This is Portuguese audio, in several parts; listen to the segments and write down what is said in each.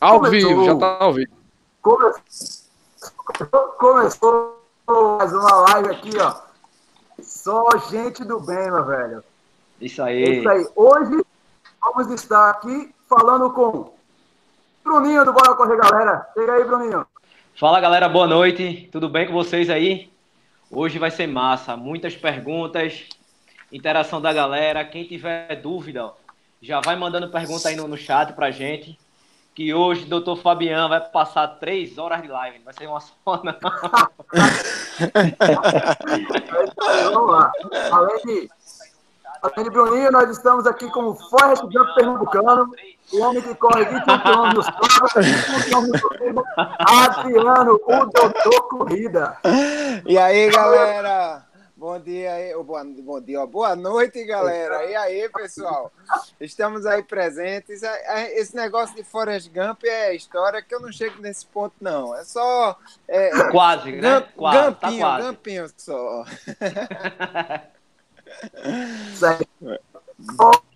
Ao Começou. vivo, já tá ao vivo. Começou, começou mais uma live aqui, ó. Só gente do bem, meu velho. Isso aí. Isso aí. Hoje vamos estar aqui falando com Bruninho do Bora Correr, galera. Chega aí, Bruninho. Fala, galera. Boa noite. Tudo bem com vocês aí? Hoje vai ser massa. Muitas perguntas, interação da galera. Quem tiver dúvida, já vai mandando pergunta aí no, no chat pra gente que hoje o doutor Fabiano vai passar três horas de live. Vai ser uma só, não. Vamos lá. Além de, além de Bruninho, nós estamos aqui com o Forrest Gump Pernambucano, o homem que corre 21 km nos sábados, Adriano, o doutor Corrida. E aí, galera? Bom dia, boa, bom dia, boa noite, galera. E aí, pessoal? Estamos aí presentes. É, é, esse negócio de Forrest Gump é história que eu não chego nesse ponto, não. É só. É, quase, né? Quase, gampinho, tá quase. gampinho só.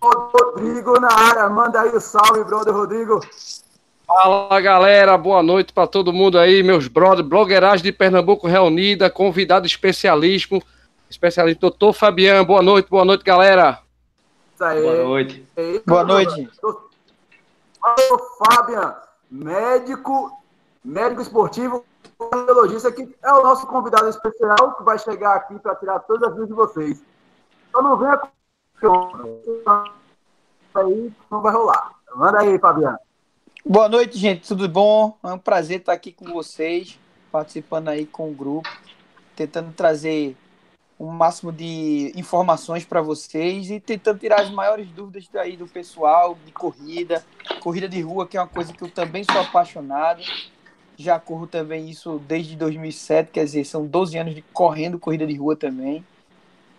Rodrigo na área, manda aí o salve, brother Rodrigo. Fala galera, boa noite para todo mundo aí, meus brothers, blogueiragem de Pernambuco reunida, convidado especialíssimo especialista doutor Fabiano. Boa noite, boa noite, galera. Isso aí. Boa noite. Boa noite. Doutor Fabiano, médico, médico esportivo, cardiologista, que é o nosso convidado especial que vai chegar aqui para tirar todas as dúvidas de vocês. Só não venha aí, não vai rolar. Manda aí, Fabiano. Boa noite, gente. Tudo bom? É um prazer estar aqui com vocês, participando aí com o grupo, tentando trazer o máximo de informações para vocês e tentando tirar as maiores dúvidas daí do pessoal de corrida, corrida de rua, que é uma coisa que eu também sou apaixonado. Já corro também isso desde 2007, quer dizer, são 12 anos de correndo corrida de rua também.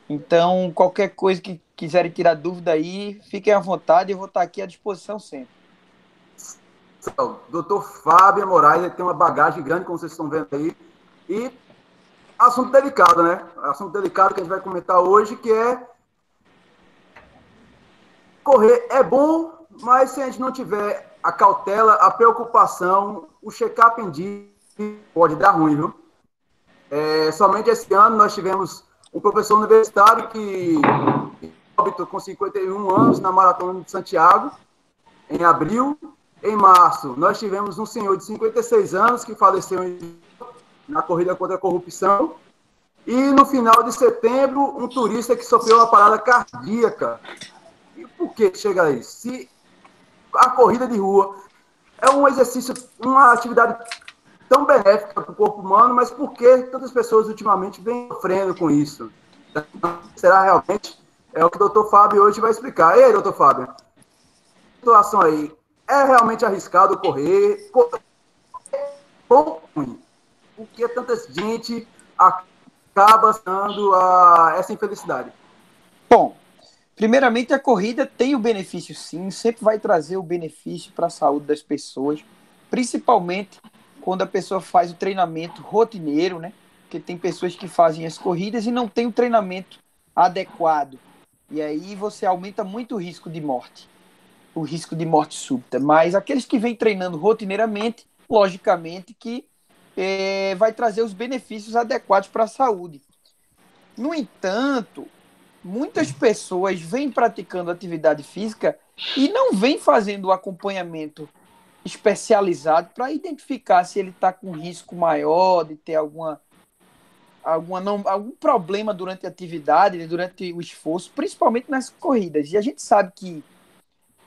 Então, qualquer coisa que quiserem tirar dúvida aí, fiquem à vontade, eu vou estar aqui à disposição sempre. Doutor Fábio Moraes tem uma bagagem grande, como vocês estão vendo aí, e assunto delicado, né? Assunto delicado que a gente vai comentar hoje, que é correr é bom, mas se a gente não tiver a cautela, a preocupação, o check-up em dia pode dar ruim, viu? É, somente esse ano nós tivemos um professor universitário que óbito com 51 anos na Maratona de Santiago, em abril. Em março, nós tivemos um senhor de 56 anos que faleceu em na corrida contra a corrupção. E no final de setembro, um turista que sofreu uma parada cardíaca. E por que chega aí? Se a corrida de rua é um exercício, uma atividade tão benéfica para o corpo humano, mas por que tantas pessoas ultimamente vêm sofrendo com isso? Será realmente? É o que o doutor Fábio hoje vai explicar. Ei, doutor Fábio, situação aí, é realmente arriscado correr? Bom, ruim por que tanta gente acaba sendo a, essa infelicidade? Bom, primeiramente a corrida tem o benefício sim, sempre vai trazer o benefício para a saúde das pessoas, principalmente quando a pessoa faz o treinamento rotineiro, né? Porque tem pessoas que fazem as corridas e não tem o treinamento adequado. E aí você aumenta muito o risco de morte, o risco de morte súbita. Mas aqueles que vêm treinando rotineiramente, logicamente que é, vai trazer os benefícios adequados para a saúde. No entanto, muitas pessoas vêm praticando atividade física e não vêm fazendo o acompanhamento especializado para identificar se ele está com risco maior de ter alguma, alguma não, algum problema durante a atividade, né, durante o esforço, principalmente nas corridas. E a gente sabe que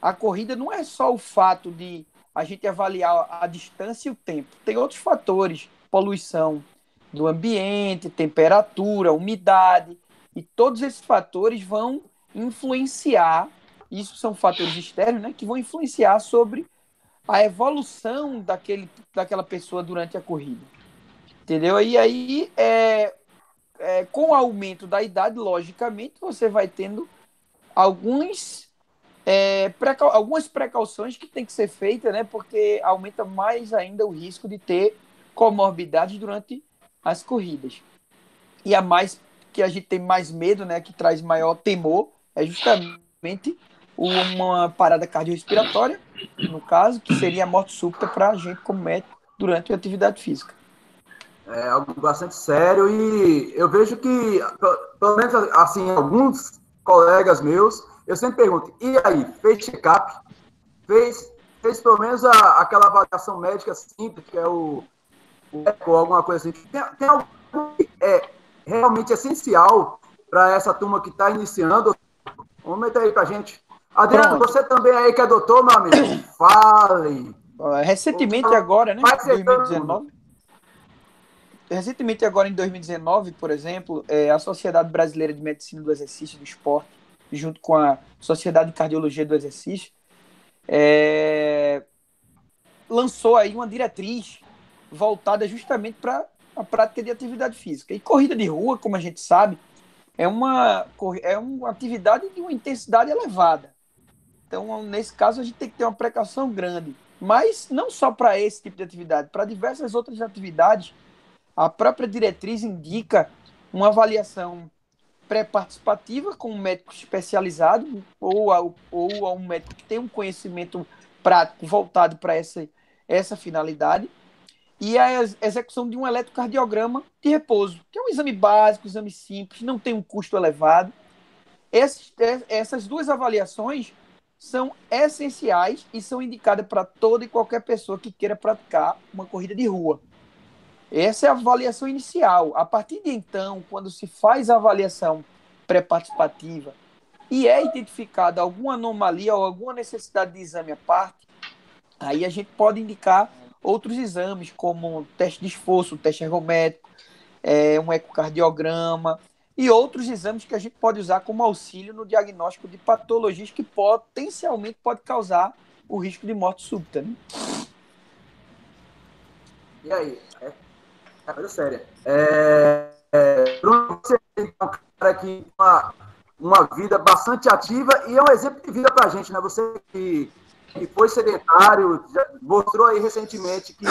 a corrida não é só o fato de a gente avaliar a distância e o tempo. Tem outros fatores, poluição do ambiente, temperatura, umidade, e todos esses fatores vão influenciar, isso são fatores externos, né, que vão influenciar sobre a evolução daquele, daquela pessoa durante a corrida. Entendeu? E aí, é, é, com o aumento da idade, logicamente, você vai tendo alguns é, algumas precauções que tem que ser feitas, né? Porque aumenta mais ainda o risco de ter comorbidades durante as corridas. E a mais que a gente tem mais medo, né? Que traz maior temor, é justamente uma parada cardiorrespiratória, no caso, que seria a morte súbita para a gente como médico durante a atividade física. É algo bastante sério e eu vejo que, pelo menos assim, alguns colegas meus, eu sempre pergunto, e aí, fez check-up? Fez, fez pelo menos a, aquela avaliação médica simples, que é o, o eco, alguma coisa assim. Tem, tem algo que é realmente essencial para essa turma que está iniciando? Comenta aí para gente. Adriano, Pronto. você também aí que é doutor, meu amigo, fale. Recentemente agora, né, 2019, recentemente agora em 2019, por exemplo, é, a Sociedade Brasileira de Medicina do Exercício e do Esporte, junto com a Sociedade de Cardiologia do Exercício, é, lançou aí uma diretriz voltada justamente para a prática de atividade física. E corrida de rua, como a gente sabe, é uma, é uma atividade de uma intensidade elevada. Então, nesse caso, a gente tem que ter uma precaução grande. Mas não só para esse tipo de atividade, para diversas outras atividades, a própria diretriz indica uma avaliação pré-participativa com um médico especializado ou a, ou a um médico que tem um conhecimento prático voltado para essa, essa finalidade e a execução de um eletrocardiograma de repouso, que é um exame básico, um exame simples, não tem um custo elevado. Essas, essas duas avaliações são essenciais e são indicadas para toda e qualquer pessoa que queira praticar uma corrida de rua. Essa é a avaliação inicial. A partir de então, quando se faz a avaliação pré-participativa e é identificada alguma anomalia ou alguma necessidade de exame à parte, aí a gente pode indicar outros exames, como teste de esforço, teste ergométrico, é, um ecocardiograma e outros exames que a gente pode usar como auxílio no diagnóstico de patologias que potencialmente pode causar o risco de morte súbita. Né? E aí? É, é coisa séria. É, é, você é um cara que uma, uma vida bastante ativa e é um exemplo de vida para a gente, né? Você que que foi sedentário, mostrou aí recentemente que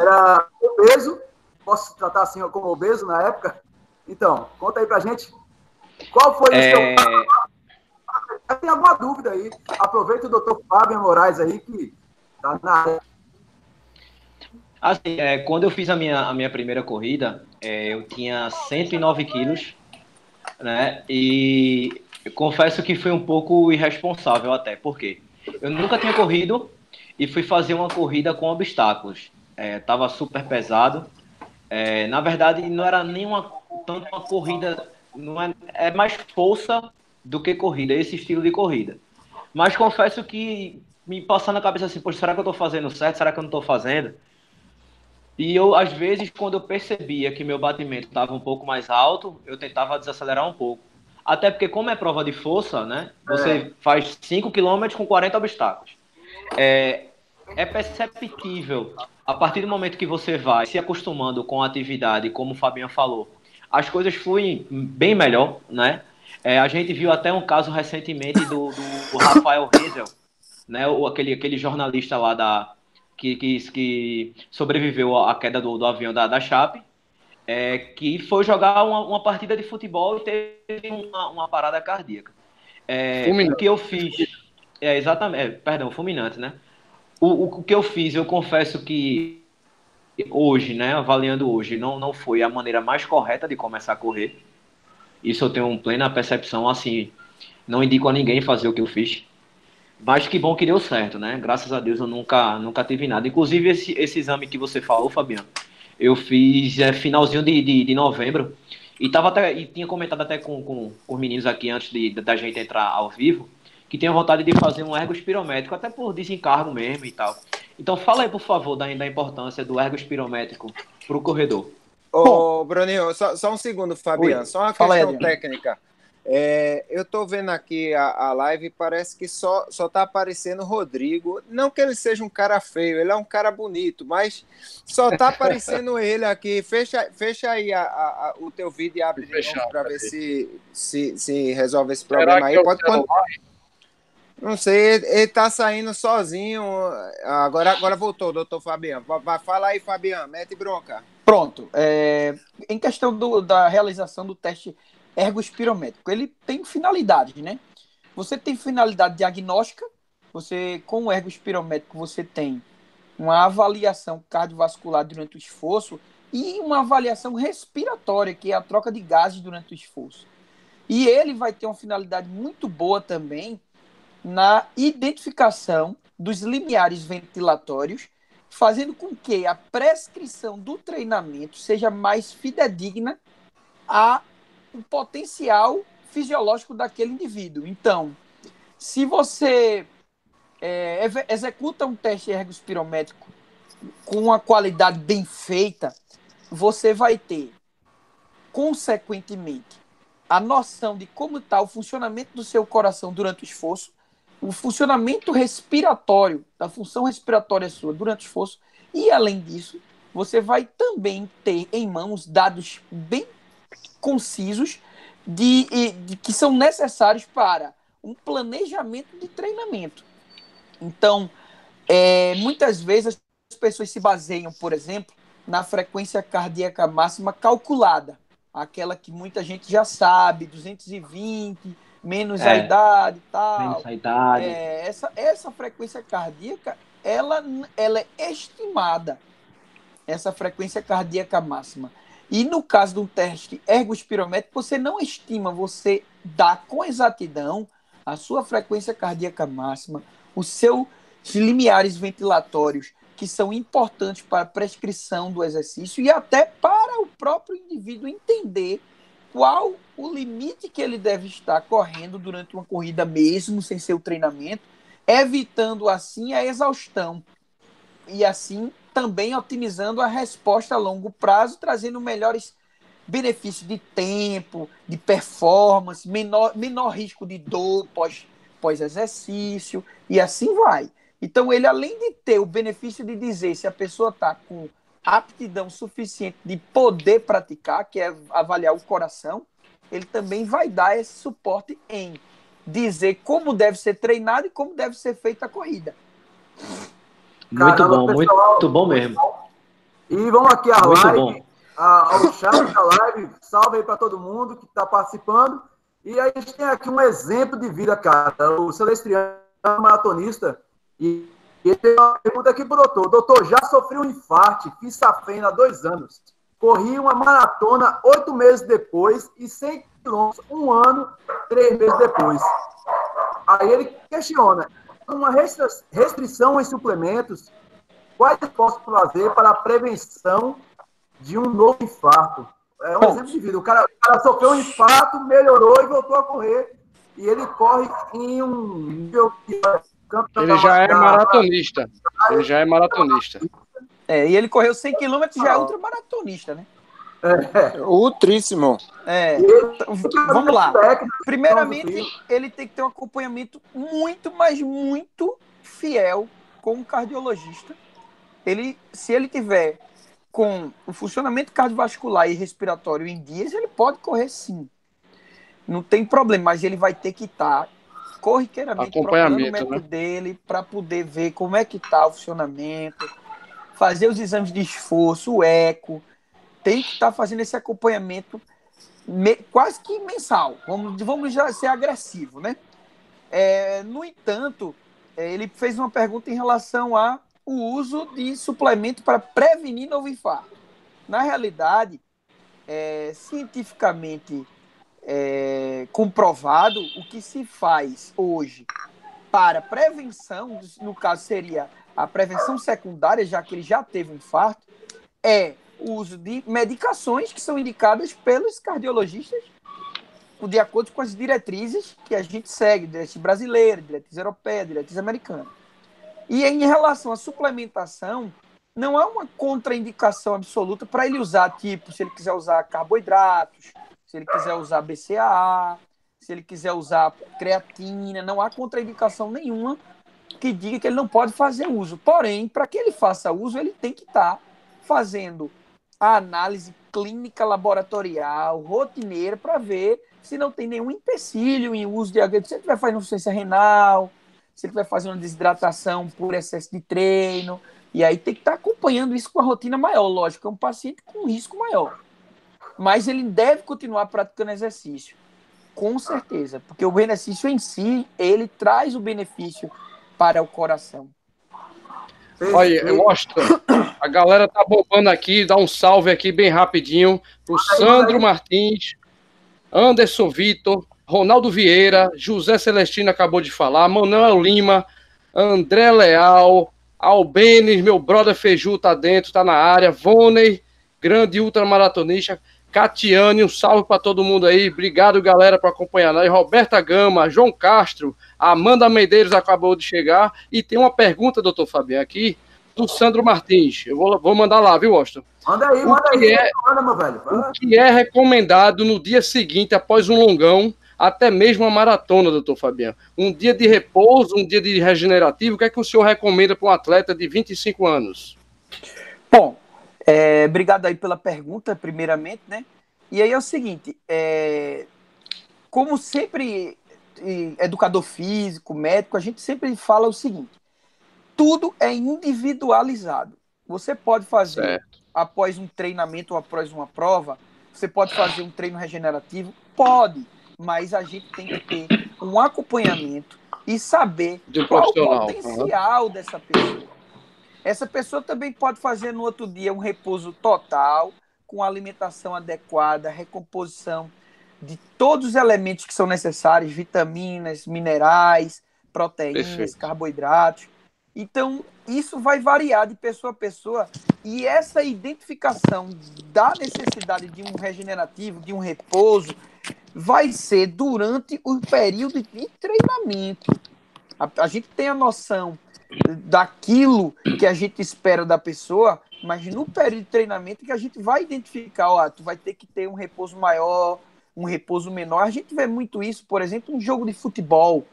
era obeso, posso tratar assim como obeso na época? Então, conta aí pra gente, qual foi é... o seu... Tem alguma dúvida aí, aproveita o doutor Fábio Moraes aí, que tá na área. Assim, é, quando eu fiz a minha, a minha primeira corrida, é, eu tinha 109 quilos, né? E confesso que foi um pouco irresponsável até, por quê? Eu nunca tinha corrido e fui fazer uma corrida com obstáculos. É, tava super pesado. É, na verdade, não era nem uma, tanto uma corrida, não é, é mais força do que corrida, esse estilo de corrida. Mas confesso que me passando na cabeça assim, poxa, será que eu estou fazendo certo? Será que eu não estou fazendo? E eu, às vezes, quando eu percebia que meu batimento estava um pouco mais alto, eu tentava desacelerar um pouco. Até porque, como é prova de força, né? Você é. faz 5 km com 40 obstáculos. É, é perceptível, a partir do momento que você vai se acostumando com a atividade, como o Fabinho falou, as coisas fluem bem melhor, né? É, a gente viu até um caso recentemente do, do, Rafael Rizel, né? O, aquele, aquele jornalista lá da, que, que, que sobreviveu à queda do, do avião da, da Chape é, que foi jogar uma, uma, partida de futebol e teve uma, uma parada cardíaca. É, o que eu fiz. É, exatamente, é, perdão, fulminante, né? O, o, que eu fiz, eu confesso que hoje, né, avaliando hoje, não, não foi a maneira mais correta de começar a correr. Isso eu tenho plena percepção, assim, não indico a ninguém fazer o que eu fiz. Mas que bom que deu certo, né? Graças a Deus eu nunca, nunca tive nada. Inclusive, esse, esse exame que você falou, Fabiano, eu fiz é, finalzinho de, de, de, novembro e, tava até, e tinha comentado até com, com, com os meninos aqui antes de, da gente entrar ao vivo que tinha vontade de fazer um ergo espirométrico, até por desencargo mesmo e tal. Então fala aí, por favor, da, da importância do ergo espirométrico para o corredor. Ô, Bruninho, só, só, um segundo, Fabiano. Oi. Só uma fala questão aí, técnica. É, eu estou vendo aqui a, a live e parece que só, só tá aparecendo o Rodrigo. Não que ele seja um cara feio, ele é um cara bonito, mas só tá aparecendo ele aqui. Fecha, fecha aí a, a, o teu vídeo e abre para ver se, se, se resolve esse problema aí. Pode quando... Não sei, ele, ele tá saindo sozinho. Agora, agora voltou, doutor Fabiano. Vai, fala aí, Fabiano, mete bronca. Pronto. É, em questão do, da realização do teste ergospirométrico. Ele tem finalidades, né? você tem finalidade diagnóstica, você com o ergo espirométrico você tem uma avaliação cardiovascular durante o esforço e uma avaliação respiratória, que é a troca de gases durante o esforço. E ele vai ter uma finalidade muito boa também na identificação dos limiares ventilatórios, fazendo com que a prescrição do treinamento seja mais fidedigna a o potencial fisiológico daquele indivíduo. Então, se você é, executa um teste ergospirométrico com uma qualidade bem feita, você vai ter, consequentemente, a noção de como está o funcionamento do seu coração durante o esforço, o funcionamento respiratório, da função respiratória sua durante o esforço, e além disso, você vai também ter em mãos dados bem concisos de, de, que são necessários para um planejamento de treinamento. Então, é, muitas vezes as pessoas se baseiam, por exemplo, na frequência cardíaca máxima calculada, aquela que muita gente já sabe, 220, menos é, a idade e tal. Menos a idade. É, essa, essa frequência cardíaca, ela, ela é estimada, essa frequência cardíaca máxima. E no caso um teste ergospirométrico, você não estima, você dá com exatidão a sua frequência cardíaca máxima, os seus limiares ventilatórios, que são importantes para a prescrição do exercício e até para o próprio indivíduo entender qual o limite que ele deve estar correndo durante uma corrida mesmo, sem seu treinamento, evitando assim a exaustão. E assim também otimizando a resposta a longo prazo, trazendo melhores benefícios de tempo, de performance, menor, menor risco de dor pós, pós-exercício, e assim vai. Então, ele, além de ter o benefício de dizer se a pessoa está com aptidão suficiente de poder praticar, que é avaliar o coração, ele também vai dar esse suporte em dizer como deve ser treinado e como deve ser feita a corrida. Muito Caramba, bom, pessoal, muito bom mesmo. E vamos aqui à muito live, a, ao chat da live. Salve aí para todo mundo que está participando. E a gente tem aqui um exemplo de vida, cara. O Celestiano, maratonista, e ele tem uma pergunta aqui para o doutor. Doutor, já sofri um infarto, fiz safena há dois anos. Corri uma maratona oito meses depois e 100 quilômetros um ano, três meses depois. Aí ele questiona, uma restrição em suplementos, quais posso fazer para a prevenção de um novo infarto? É um Bom, exemplo de vida. O cara, o cara sofreu um infarto, melhorou e voltou a correr. E ele corre em um nível que ele já é maratonista. Ele já é maratonista. É, e ele correu 100 km já é ultramaratonista, né? É. Ultríssimo. É. Vamos lá. Primeiramente, ele tem que ter um acompanhamento muito, mas muito fiel com um cardiologista. Ele, se ele tiver com o funcionamento cardiovascular e respiratório em dias, ele pode correr sim. Não tem problema, mas ele vai ter que estar corriqueiramente procurando o médico né? dele para poder ver como é que está o funcionamento, fazer os exames de esforço, o eco, tem que estar tá fazendo esse acompanhamento me, quase que mensal. Vamos, vamos já ser agressivo, né? É, no entanto, é, ele fez uma pergunta em relação ao uso de suplemento para prevenir novo infarto. Na realidade, é, cientificamente é, comprovado, o que se faz hoje para prevenção, no caso seria a prevenção secundária, já que ele já teve um infarto, é o uso de medicações que são indicadas pelos cardiologistas de acordo com as diretrizes que a gente segue, diretriz brasileira, diretriz europeia, diretriz americana. E em relação à suplementação, não há uma contraindicação absoluta para ele usar, tipo, se ele quiser usar carboidratos, se ele quiser usar BCAA, se ele quiser usar creatina, não há contraindicação nenhuma que diga que ele não pode fazer uso. Porém, para que ele faça uso, ele tem que estar tá fazendo a análise clínica laboratorial, rotineira, para ver se não tem nenhum empecilho em uso de agente. Se ele vai fazer insuficiência renal, se ele vai fazer uma desidratação por excesso de treino. E aí tem que estar tá acompanhando isso com a rotina maior. Lógico, é um paciente com risco maior. Mas ele deve continuar praticando exercício. Com certeza, porque o benefício em si, ele traz o benefício para o coração. Olha, eu mostro. A galera tá bombando aqui, dá um salve aqui bem rapidinho pro Sandro Martins, Anderson Vitor, Ronaldo Vieira, José Celestino acabou de falar, Manuel Lima, André Leal, Albenes, meu brother Feiju tá dentro, tá na área, Voney, grande ultramaratonista, Catiane, um salve para todo mundo aí. Obrigado, galera, por acompanhar nós. Roberta Gama, João Castro, Amanda Medeiros acabou de chegar. E tem uma pergunta, doutor Fabiano, aqui, do Sandro Martins. Eu vou, vou mandar lá, viu, Austin? Manda aí, manda aí. É, manda, meu velho. O que é recomendado no dia seguinte, após um longão, até mesmo uma maratona, doutor Fabiano? Um dia de repouso, um dia de regenerativo, o que é que o senhor recomenda para um atleta de 25 anos? Bom, é, obrigado aí pela pergunta, primeiramente, né? E aí é o seguinte, é, como sempre educador físico, médico, a gente sempre fala o seguinte: tudo é individualizado. Você pode fazer certo. após um treinamento ou após uma prova, você pode fazer um treino regenerativo, pode, mas a gente tem que ter um acompanhamento e saber De qual o potencial uhum. dessa pessoa. Essa pessoa também pode fazer no outro dia um repouso total, com alimentação adequada, recomposição de todos os elementos que são necessários, vitaminas, minerais, proteínas, Perfeito. carboidratos. Então, isso vai variar de pessoa a pessoa e essa identificação da necessidade de um regenerativo, de um repouso, vai ser durante o período de treinamento. A, a gente tem a noção daquilo que a gente espera da pessoa, mas no período de treinamento que a gente vai identificar, ó, tu vai ter que ter um repouso maior, um repouso menor. A gente vê muito isso, por exemplo, em jogo de futebol.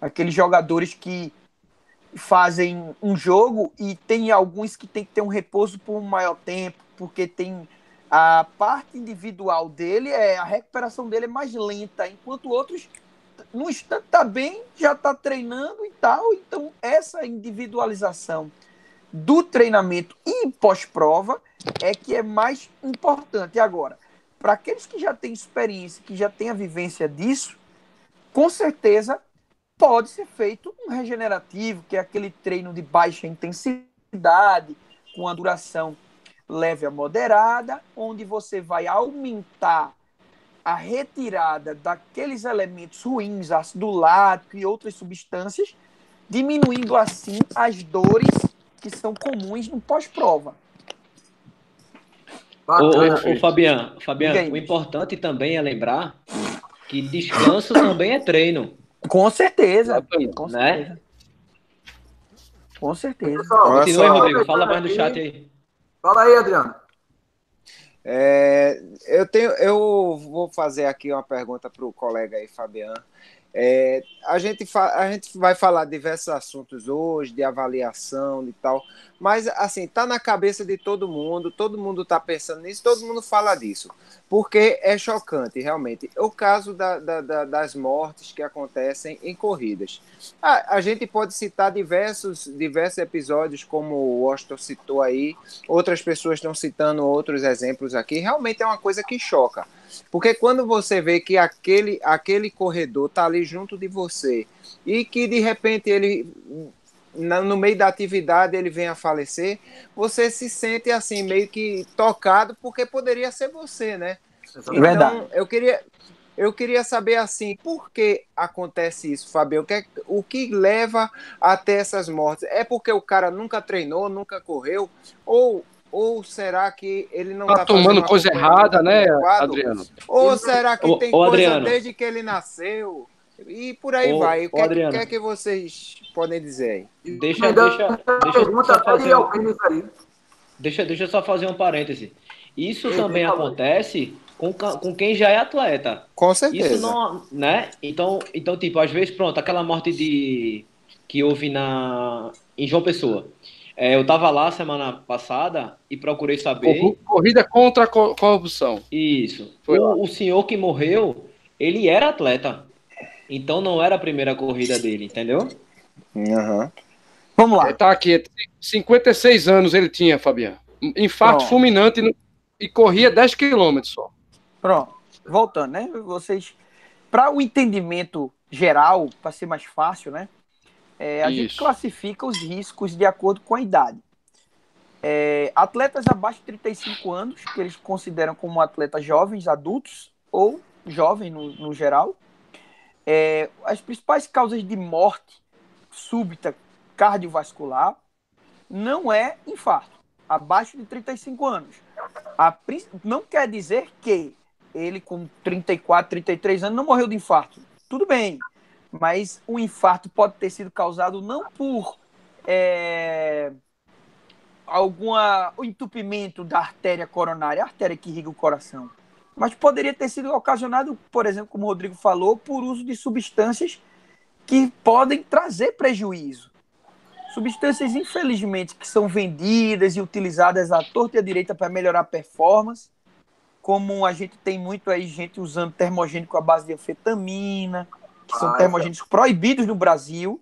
Aqueles jogadores que fazem um jogo e tem alguns que tem que ter um repouso por um maior tempo, porque tem a parte individual dele, é a recuperação dele é mais lenta, enquanto outros no instante tá bem, já tá treinando e tal. Então, essa individualização do treinamento e pós-prova é que é mais importante. Agora, para aqueles que já têm experiência, que já têm a vivência disso, com certeza pode ser feito um regenerativo, que é aquele treino de baixa intensidade, com a duração leve a moderada, onde você vai aumentar a retirada daqueles elementos ruins, ácido lático e outras substâncias, diminuindo assim as dores que são comuns no pós-prova. Ô, ô, Fabiano, Fabiano o importante também é lembrar que descanso também é treino. Com certeza. Com né? certeza. Com certeza. Continue, Rodrigo. Fala mais no chat aí. Fala aí, Adriano. É, eu, tenho, eu vou fazer aqui uma pergunta para o colega aí, Fabiano. É, a, gente a gente vai falar diversos assuntos hoje, de avaliação e tal, mas assim, tá na cabeça de todo mundo, todo mundo tá pensando nisso, todo mundo fala disso, porque é chocante, realmente. O caso da, da, da, das mortes que acontecem em corridas. A, a, gente pode citar diversos, diversos episódios, como o Washington citou aí, outras pessoas estão citando outros exemplos aqui, realmente é uma coisa que choca. Porque quando você vê que aquele, aquele corredor tá ali junto de você e que de repente ele no meio da atividade ele vem a falecer, você se sente assim meio que tocado porque poderia ser você, né? Então, Verdade. eu queria eu queria saber assim, por que acontece isso, Fabio? O que, é o que leva até essas mortes? É porque o cara nunca treinou, nunca correu? Ou ou será que ele não está tá tomando coisa errada, né? Adriano? Ou será que tem coisa Adriano. desde que ele nasceu? E por aí vai. O que, é, que, é que vocês podem dizer aí? Deixa, deixa, deixa, eu só fazer um, deixa, deixa eu só fazer um parêntese. Isso também acontece com, com quem já é atleta. Com certeza. Isso não, né? Então, então, tipo, às vezes, pronto, aquela morte de que houve na em João Pessoa. É, eu estava lá semana passada e procurei saber. Corrida contra a corrupção. Isso. O, o, senhor que morreu, ele era atleta. Então não era a primeira corrida dele, entendeu? Uhum. Vamos lá. Ele tá aqui. 56 anos ele tinha, Fabiano. Infarto Pronto. fulminante e corria 10 quilômetros só. Pronto. Voltando, né? Vocês para o entendimento geral, para ser mais fácil, né? É, a Isso. gente classifica os riscos de acordo com a idade. É, atletas abaixo de 35 anos, que eles consideram como atletas jovens, adultos ou jovem no, no geral. É, as principais causas de morte súbita cardiovascular não é infarto, abaixo de 35 anos. A, não quer dizer que ele com 34, 33 anos não morreu de infarto. Tudo bem, mas o infarto pode ter sido causado não por é, alguma o entupimento da artéria coronária, a artéria que irriga o coração, mas poderia ter sido ocasionado, por exemplo, como o Rodrigo falou, por uso de substâncias que podem trazer prejuízo. Substâncias, infelizmente, que são vendidas e utilizadas à torta e à direita para melhorar a performance, como a gente tem muito aí gente usando termogênico à base de anfetamina, que são ah, termogênicos é. proibidos no Brasil.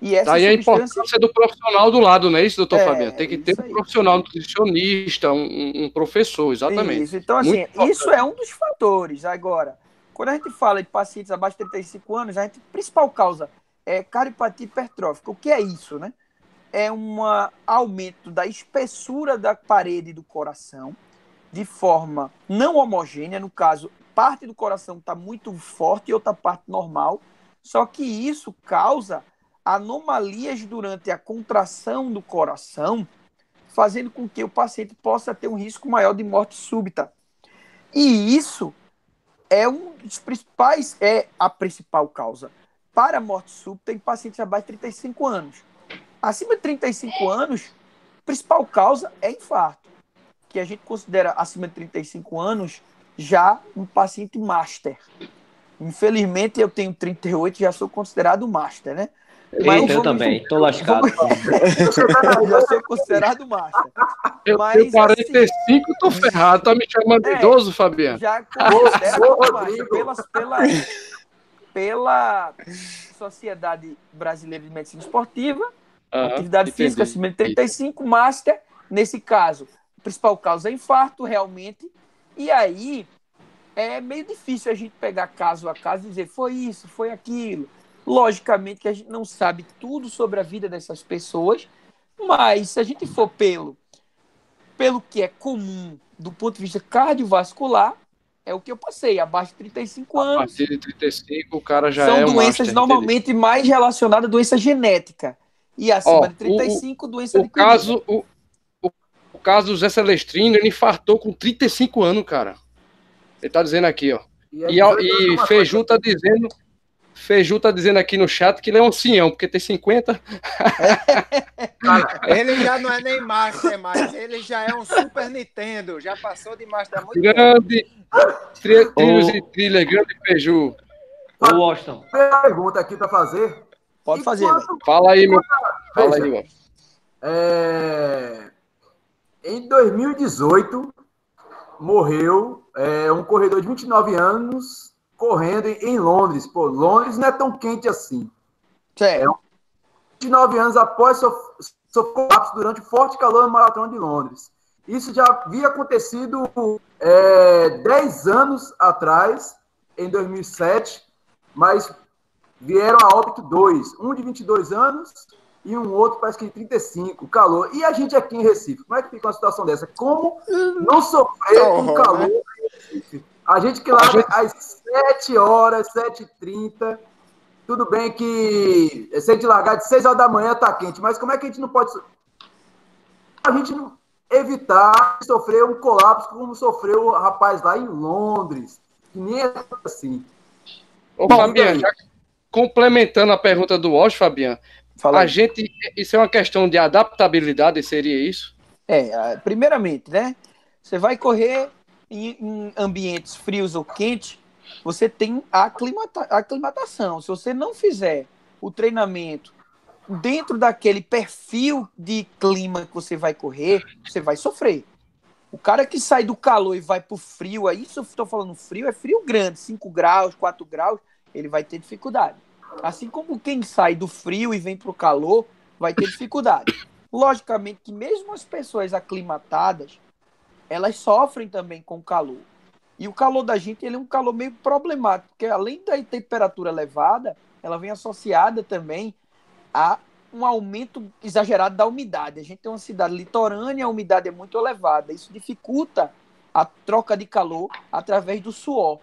E essa Daí substância... a importância do profissional do lado, não é isso, doutor é, Fabiano? Tem que ter um profissional nutricionista, um, um professor, exatamente. Isso. Então, assim, isso é um dos fatores. Agora, quando a gente fala de pacientes abaixo de 35 anos, a gente, a principal causa é cardiopatia hipertrófica. O que é isso, né? É um aumento da espessura da parede do coração, de forma não homogênea, no caso, parte do coração está muito forte e outra parte normal, só que isso causa anomalias durante a contração do coração, fazendo com que o paciente possa ter um risco maior de morte súbita. E isso é um dos principais, é a principal causa para a morte súbita em pacientes abaixo de 35 anos. Acima de 35 anos, a principal causa é infarto que a gente considera acima de 35 anos já um paciente master. Infelizmente, eu tenho 38 e já sou considerado master, né? Mas eu também, tô lascado. já sou considerado master. Eu tenho 45, assim, tô ferrado. Tá me chamando de é, idoso, Fabiano? Já considero master pela, pela, pela Sociedade Brasileira de Medicina Esportiva, atividade entendi. física acima de 35, master, nesse caso, principal causa é infarto, realmente. E aí é meio difícil a gente pegar caso a caso e dizer foi isso, foi aquilo. Logicamente que a gente não sabe tudo sobre a vida dessas pessoas, mas se a gente for pelo pelo que é comum do ponto de vista cardiovascular, é o que eu passei, abaixo de 35 anos. A partir de 35, o cara já são é São doenças normalmente mais relacionadas à doença genética. E acima Ó, de 35, o, doença o de caso, o, o caso do Zé Celestrino, ele infartou com 35 anos, cara. Ele tá dizendo aqui, ó. E, e, e Feiju tá dizendo. Feiju tá dizendo aqui no chat que ele é um cinhão, porque tem 50. ele já não é nem Master mais, ele já é um Super Nintendo, já passou de Master há muito grande, tempo. Trilhos e trilhas, grande Feiju. Ô, Washington. pergunta aqui para fazer. Pode e fazer, quanto... Fala aí, meu. Fala aí, meu. É... Em 2018, morreu é, um corredor de 29 anos correndo em Londres. Pô, Londres não é tão quente assim. É, 29 anos após sofrer colapso durante forte calor no Maratona de Londres. Isso já havia acontecido é, 10 anos atrás, em 2007, mas vieram a óbito dois, um de 22 anos e um outro parece que de 35, calor. E a gente aqui em Recife, como é que fica uma situação dessa? Como não sofrer com calor né? em Recife? A gente que larga gente... às 7 horas, 7h30, tudo bem que se a gente largar de 6 horas da manhã tá quente, mas como é que a gente não pode... A gente não evitar sofrer um colapso como sofreu o rapaz lá em Londres, que nem é assim. Ô, Fabiano, complementando a pergunta do Walsh, Fabiano, Fala a gente, isso é uma questão de adaptabilidade, seria isso? É, primeiramente, né? Você vai correr em, em ambientes frios ou quentes, você tem aclimata, aclimatação. Se você não fizer o treinamento dentro daquele perfil de clima que você vai correr, você vai sofrer. O cara que sai do calor e vai pro frio, aí se eu estou falando frio, é frio grande, 5 graus, 4 graus, ele vai ter dificuldade. Assim como quem sai do frio e vem para o calor vai ter dificuldade. Logicamente que mesmo as pessoas aclimatadas, elas sofrem também com o calor. E o calor da gente ele é um calor meio problemático, porque além da temperatura elevada, ela vem associada também a um aumento exagerado da umidade. A gente tem uma cidade litorânea, a umidade é muito elevada. Isso dificulta a troca de calor através do suor.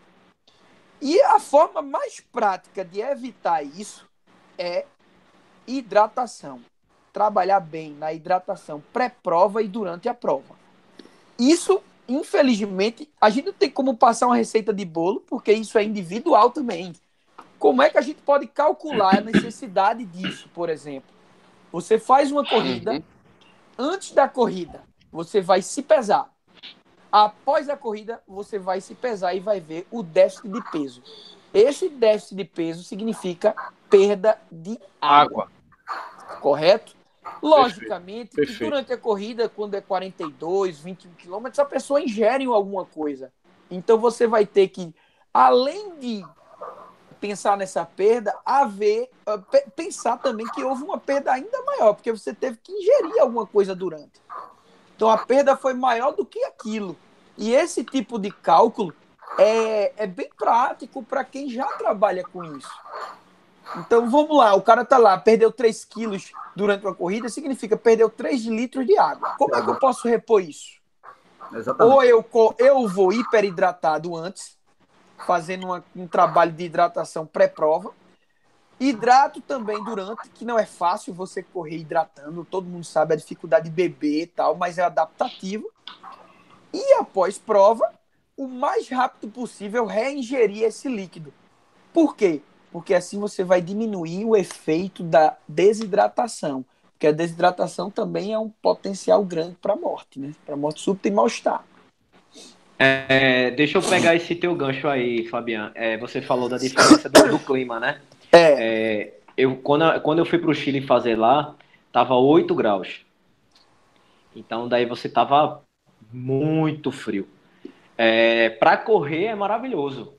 E a forma mais prática de evitar isso é hidratação. Trabalhar bem na hidratação pré-prova e durante a prova. Isso infelizmente, a gente não tem como passar uma receita de bolo, porque isso é individual também. Como é que a gente pode calcular a necessidade disso, por exemplo? Você faz uma corrida, uhum. antes da corrida, você vai se pesar. Após a corrida, você vai se pesar e vai ver o déficit de peso. Esse déficit de peso significa perda de água. água. Correto? Logicamente, Perfeito. que durante a corrida, quando é 42, 21 quilômetros, a pessoa ingere alguma coisa. Então você vai ter que, além de pensar nessa perda, haver, uh, pensar também que houve uma perda ainda maior, porque você teve que ingerir alguma coisa durante. Então a perda foi maior do que aquilo. E esse tipo de cálculo é, é bem prático para quem já trabalha com isso. Então vamos lá, o cara tá lá, perdeu 3 quilos durante uma corrida, significa perdeu 3 litros de água. Como é que eu posso repor isso? Exatamente. Ou eu, eu vou hiperidratado antes, fazendo uma, um trabalho de hidratação pré-prova. Hidrato também durante, que não é fácil você correr hidratando, todo mundo sabe a dificuldade de beber e tal, mas é adaptativo. E após prova, o mais rápido possível reingerir esse líquido. Por quê? Porque assim você vai diminuir o efeito da desidratação, porque a desidratação também é um potencial grande para a morte, né? Para morte súbita e mal-estar. É, deixa eu pegar esse teu gancho aí, Fabiano. É, você falou da diferença do, do clima, né? É. é. eu, quando, quando eu fui para o Chile fazer lá, tava 8 graus. Então daí você tava muito frio. É, para correr é maravilhoso.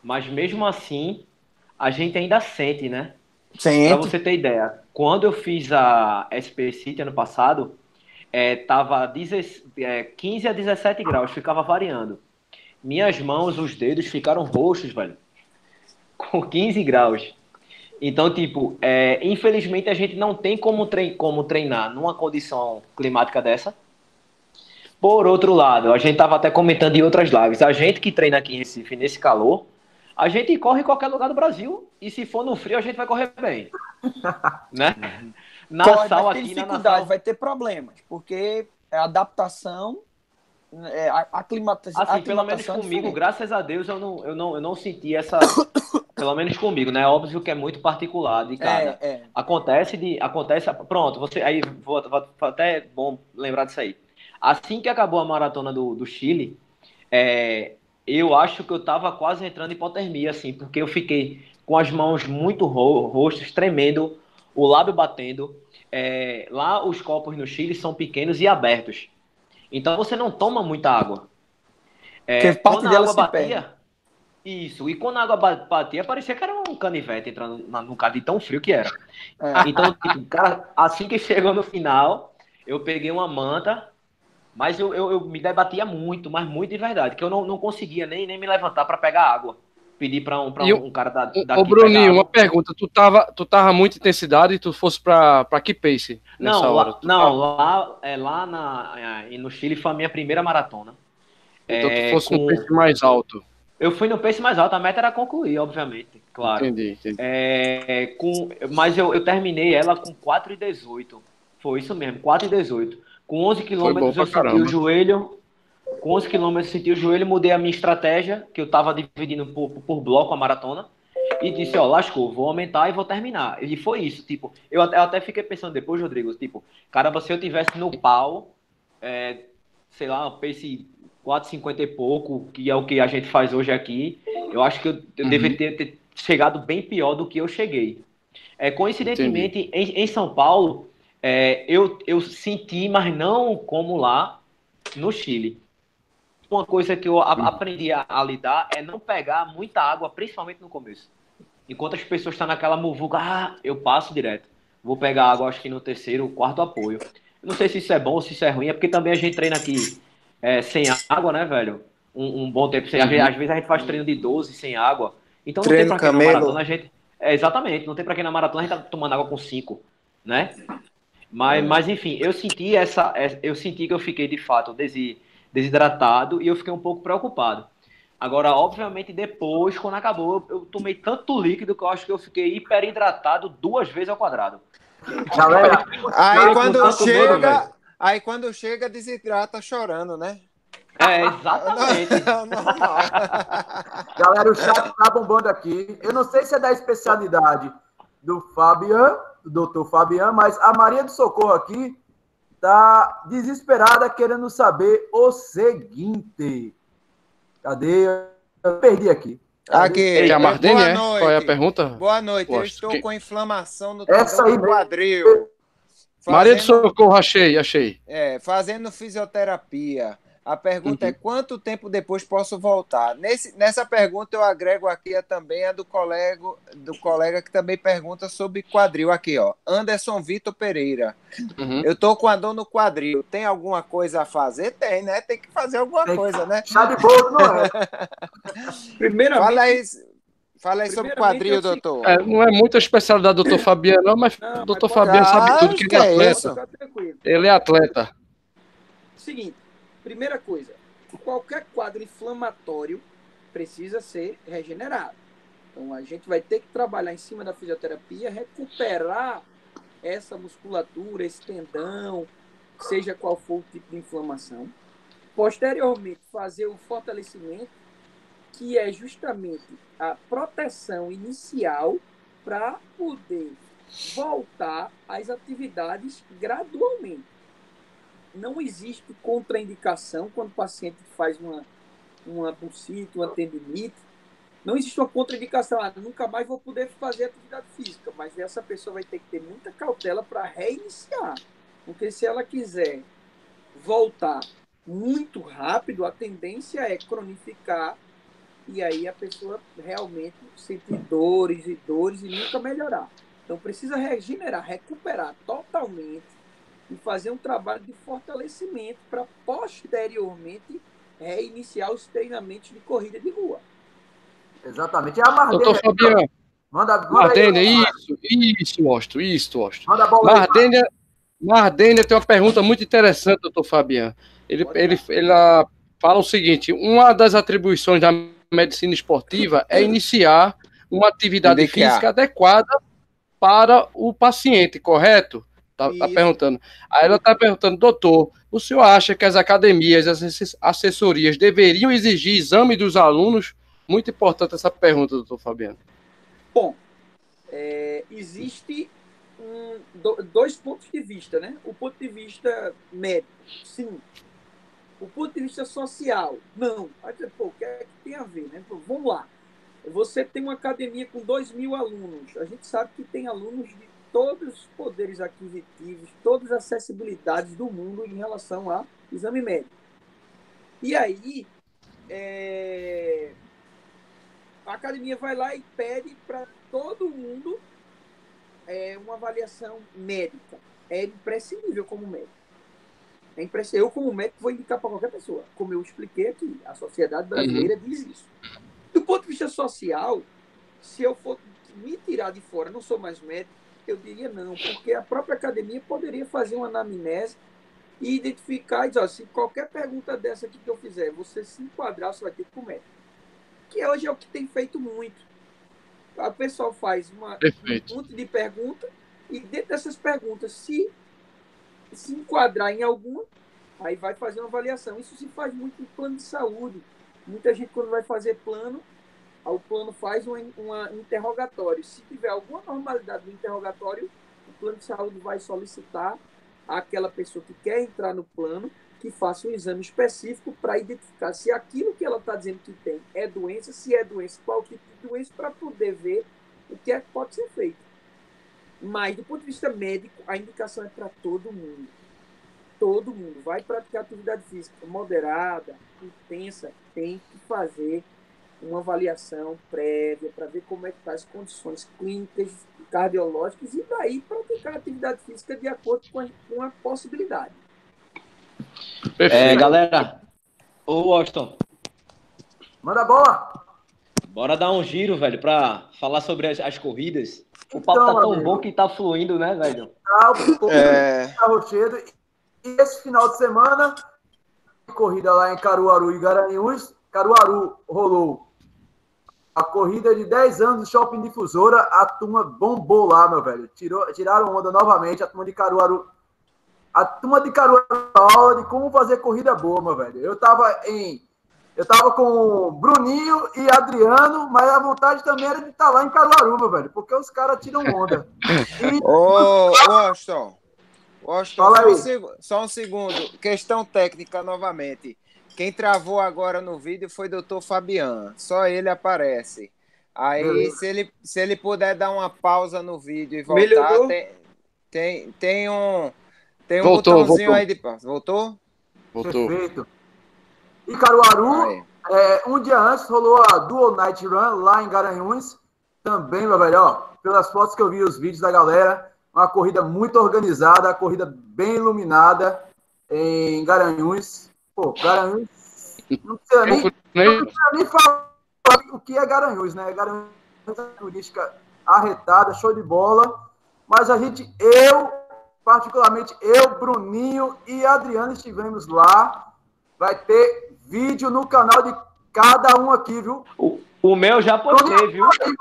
Mas mesmo assim, a gente ainda sente, né? Sente. Pra você ter ideia, quando eu fiz a SP City ano passado, é, tava 10, é, 15 a 17 graus, ficava variando. Minhas mãos, os dedos ficaram roxos, velho. Com 15 graus. Então, tipo, é, infelizmente a gente não tem como, trein como treinar numa condição climática dessa. Por outro lado, a gente tava até comentando em outras lives, a gente que treina aqui em Recife nesse calor, a gente corre em qualquer lugar do Brasil e se for no frio a gente vai correr bem. né? Nassau aqui dificuldade, na vai ter problemas, porque é adaptação, é, aclimatação. Assim, pelo menos é comigo, é graças a Deus, eu não, eu, não, eu não senti essa. pelo menos comigo, né? Óbvio que é muito particular de cada. É, é. Acontece de. Acontece. Pronto, você. Aí vou, vou, até bom lembrar disso aí. Assim que acabou a maratona do, do Chile, é, eu acho que eu estava quase entrando em hipotermia, assim, porque eu fiquei com as mãos muito ro roxas, tremendo, o lábio batendo. É, lá os copos no Chile são pequenos e abertos. Então você não toma muita água. É, parte quando a água batia. Perde. Isso, e quando a água batia, parecia que era um canivete entrando no carro de tão frio que era. É. Então, tipo, cara, assim que chegou no final, eu peguei uma manta, mas eu, eu, eu, me debatia muito, mas muito de verdade, que eu não, não conseguia nem, nem me levantar para pegar água. Pedir para um, pra um, um, cara da, daqui. Ô, Bruninho, uma pergunta. Tu tava, tu tava muita intensidade e tu fosse para que pace nessa não, hora? Lá, não, lá, é, lá na, é, no Chile foi a minha primeira maratona. Então é, tu fosse com... no pace mais alto. Eu fui no pace mais alto, a meta era concluir, obviamente, claro. Entendi, entendi. É, com, mas eu, eu terminei ela com 4,18. Foi isso mesmo, 4,18. Com 11 quilômetros eu senti o joelho. Com 11 quilômetros eu senti o joelho, mudei a minha estratégia, que eu estava dividindo por, por bloco a maratona. E disse, ó, lascou, vou aumentar e vou terminar. E foi isso, tipo, eu até, eu até fiquei pensando depois, Rodrigo, tipo, caramba, se eu tivesse no pau, é, sei lá, um pace 4,50 e pouco, que é o que a gente faz hoje aqui, eu acho que eu, eu uhum. deveria ter, ter, chegado bem pior do que eu cheguei. É, coincidentemente, em, em, São Paulo, é, eu, eu senti, mas não como lá no Chile. Uma coisa que eu a, aprendi a, a, lidar é não pegar muita água, principalmente no começo. Enquanto as pessoas estão naquela muvuga, ah, eu passo direto. Vou pegar água, acho que no terceiro, quarto apoio. não sei se isso é bom ou se isso é ruim, é porque também a gente treina aqui é, sem água, né, velho? um, um bom tempo sem. Uhum. Às vezes a gente faz treino de 12 sem água. Então não treino tem pra quem na maratona a gente. É, exatamente, não tem pra quem na maratona a gente tá tomando água com 5, né? Mas, mas enfim, eu senti essa. Eu senti que eu fiquei de fato desidratado e eu fiquei um pouco preocupado. Agora, obviamente, depois, quando acabou, eu tomei tanto líquido que eu acho que eu fiquei hiperidratado duas vezes ao quadrado. Galera, aí quando chega, aí quando chega, desidrata chorando, né? É, exatamente. Galera, o chat tá bombando aqui. Eu não sei se é da especialidade do Fabian, do doutor Fabian, mas a Maria do Socorro aqui tá desesperada querendo saber o seguinte. Cadê? Eu perdi aqui. Aqui, é a Mardini, Boa é? Noite. Qual é a pergunta? Boa noite, eu estou que... com inflamação no Essa aí, quadril. Fazendo... Maria do Socorro, achei, achei. É, fazendo fisioterapia. A pergunta é, uhum. é quanto tempo depois posso voltar? Nesse, nessa pergunta eu agrego aqui a, também a do colega, do colega que também pergunta sobre quadril aqui, ó. Anderson Vitor Pereira. Uhum. Eu tô com a dor no quadril. Tem alguma coisa a fazer? Tem, né? Tem que fazer alguma Tem coisa, né? Chá de bolo, não é? Primeiramente, Fala aí, Fala aí sobre quadril, doutor. É, não é muita especialidade do doutor Fabiano, não, mas o doutor Fabiano sabe tudo que ele é atleta. Ele é atleta. Seguinte, Primeira coisa, qualquer quadro inflamatório precisa ser regenerado. Então a gente vai ter que trabalhar em cima da fisioterapia, recuperar essa musculatura, esse tendão, seja qual for o tipo de inflamação. Posteriormente, fazer o fortalecimento, que é justamente a proteção inicial para poder voltar às atividades gradualmente não existe contraindicação quando o paciente faz uma, uma bursite, uma tendinite. Não existe uma contraindicação. Ah, nunca mais vou poder fazer atividade física. Mas essa pessoa vai ter que ter muita cautela para reiniciar. Porque se ela quiser voltar muito rápido, a tendência é cronificar e aí a pessoa realmente sentir dores e dores e nunca melhorar. Então precisa regenerar, recuperar totalmente e fazer um trabalho de fortalecimento para posteriormente reiniciar os treinamentos de corrida de rua. Exatamente. É a Mardênia. Doutor Fabiano. Manda, manda Mardênia, aí, isso, isso, mostro, isso, mostro. Manda a bola Mardênia, Mardênia tem uma pergunta muito interessante, doutor Fabiano. Ele, ele, ele fala o seguinte: uma das atribuições da medicina esportiva é iniciar uma atividade física adequada para o paciente, correto? Tá, tá, perguntando. Aí ela tá perguntando, doutor, o senhor acha que as academias, as assessorias deveriam exigir exame dos alunos? Muito importante essa pergunta, doutor Fabiano. Bom, é, existe um, dois pontos de vista, né? O ponto de vista médico, sim. O ponto de vista social, não. Aí, pô, o que, é que tem a ver, né? Pô, vamos lá. Você tem uma academia com dois mil alunos. A gente sabe que tem alunos de todos os poderes aquisitivos, todas as acessibilidades do mundo em relação a exame médico. E aí, é... a academia vai lá e pede para todo mundo é, uma avaliação médica. É imprescindível como médico. É imprescindível. Eu, como médico, vou indicar para qualquer pessoa. Como eu expliquei aqui, a sociedade brasileira uhum. diz isso. Do ponto de vista social, se eu for me tirar de fora, não sou mais médico, eu diria não, porque a própria academia poderia fazer uma anamnese e identificar e dizer, ó, se qualquer pergunta dessa aqui que eu fizer, você se enquadrar, você vai ter que comer. Que hoje é o que tem feito muito. O pessoal faz uma, um monte de perguntas e dentro dessas perguntas, se se enquadrar em alguma, aí vai fazer uma avaliação. Isso se faz muito em plano de saúde. Muita gente, quando vai fazer plano, o plano faz um uma interrogatório. Se tiver alguma normalidade no interrogatório, o plano de saúde vai solicitar àquela pessoa que quer entrar no plano que faça um exame específico para identificar se aquilo que ela está dizendo que tem é doença, se é doença, qual tipo de doença, para poder ver o que é que pode ser feito. Mas, do ponto de vista médico, a indicação é para todo mundo. Todo mundo vai praticar atividade física moderada, intensa, tem que fazer uma avaliação prévia para ver como é que está as condições clínicas, cardiológicas e daí praticar atividade física de acordo com a, com a possibilidade. É, galera, ô Washington, Manda a bola! Bora dar um giro, velho, pra falar sobre as, as corridas. O então, papo tá tão amigo, bom que tá fluindo, né, velho? Tá, o é... tá rochedo. E esse final de semana, corrida lá em Caruaru e Garanhuns, Caruaru rolou a corrida de 10 anos do Shopping Difusora, a turma bombou lá, meu velho. Tirou, tiraram onda novamente, a turma de Caruaru. A turma de Caruaru aula de como fazer corrida boa, meu velho. Eu tava em. Eu tava com Bruninho e Adriano, mas a vontade também era de estar tá lá em Caruaru, meu velho, porque os caras tiram onda. E... Ô, Washington. Washington, Fala aí. Só um, só um segundo. Questão técnica novamente. Quem travou agora no vídeo foi o doutor Fabian. Só ele aparece. Aí, se ele, se ele puder dar uma pausa no vídeo e voltar, tem, tem, tem um, tem um voltou, botãozinho voltou. aí de pausa. Voltou? Voltou. Perfeito. E Caruaru, é, um dia antes rolou a Dual Night Run lá em Garanhuns. Também, meu velho, ó, pelas fotos que eu vi, os vídeos da galera, uma corrida muito organizada, uma corrida bem iluminada em Garanhuns. Pô, Garanhuns. Não precisa nem, não precisa nem falar o que é Garanhuns, né? Garanhuns é turística arretada, show de bola. Mas a gente, eu, particularmente eu, Bruninho e Adriano estivemos lá. Vai ter vídeo no canal de cada um aqui, viu? O, o meu já postei, Bruninho viu? Tá aí,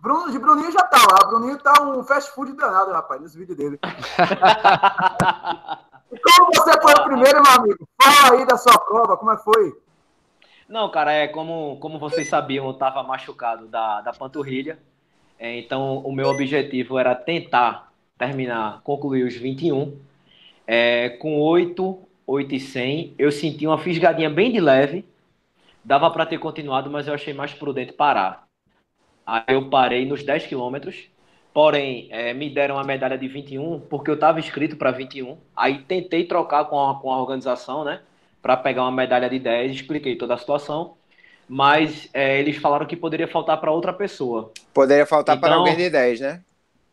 Bruno, de Bruninho já tá lá. Bruninho tá um fast food danado, rapaz, nesse vídeo dele. Como você foi o primeiro, meu amigo? Fala aí da sua prova, como é que foi? Não, cara, é como, como vocês sabiam, eu estava machucado da, da panturrilha. É, então, o meu objetivo era tentar terminar, concluir os 21. É, com 8, 8 e 100, eu senti uma fisgadinha bem de leve. Dava para ter continuado, mas eu achei mais prudente parar. Aí eu parei nos 10 quilômetros Porém, é, me deram a medalha de 21 porque eu estava inscrito para 21. Aí tentei trocar com a, com a organização, né? Para pegar uma medalha de 10, expliquei toda a situação. Mas é, eles falaram que poderia faltar para outra pessoa. Poderia faltar então, para alguém de 10, né?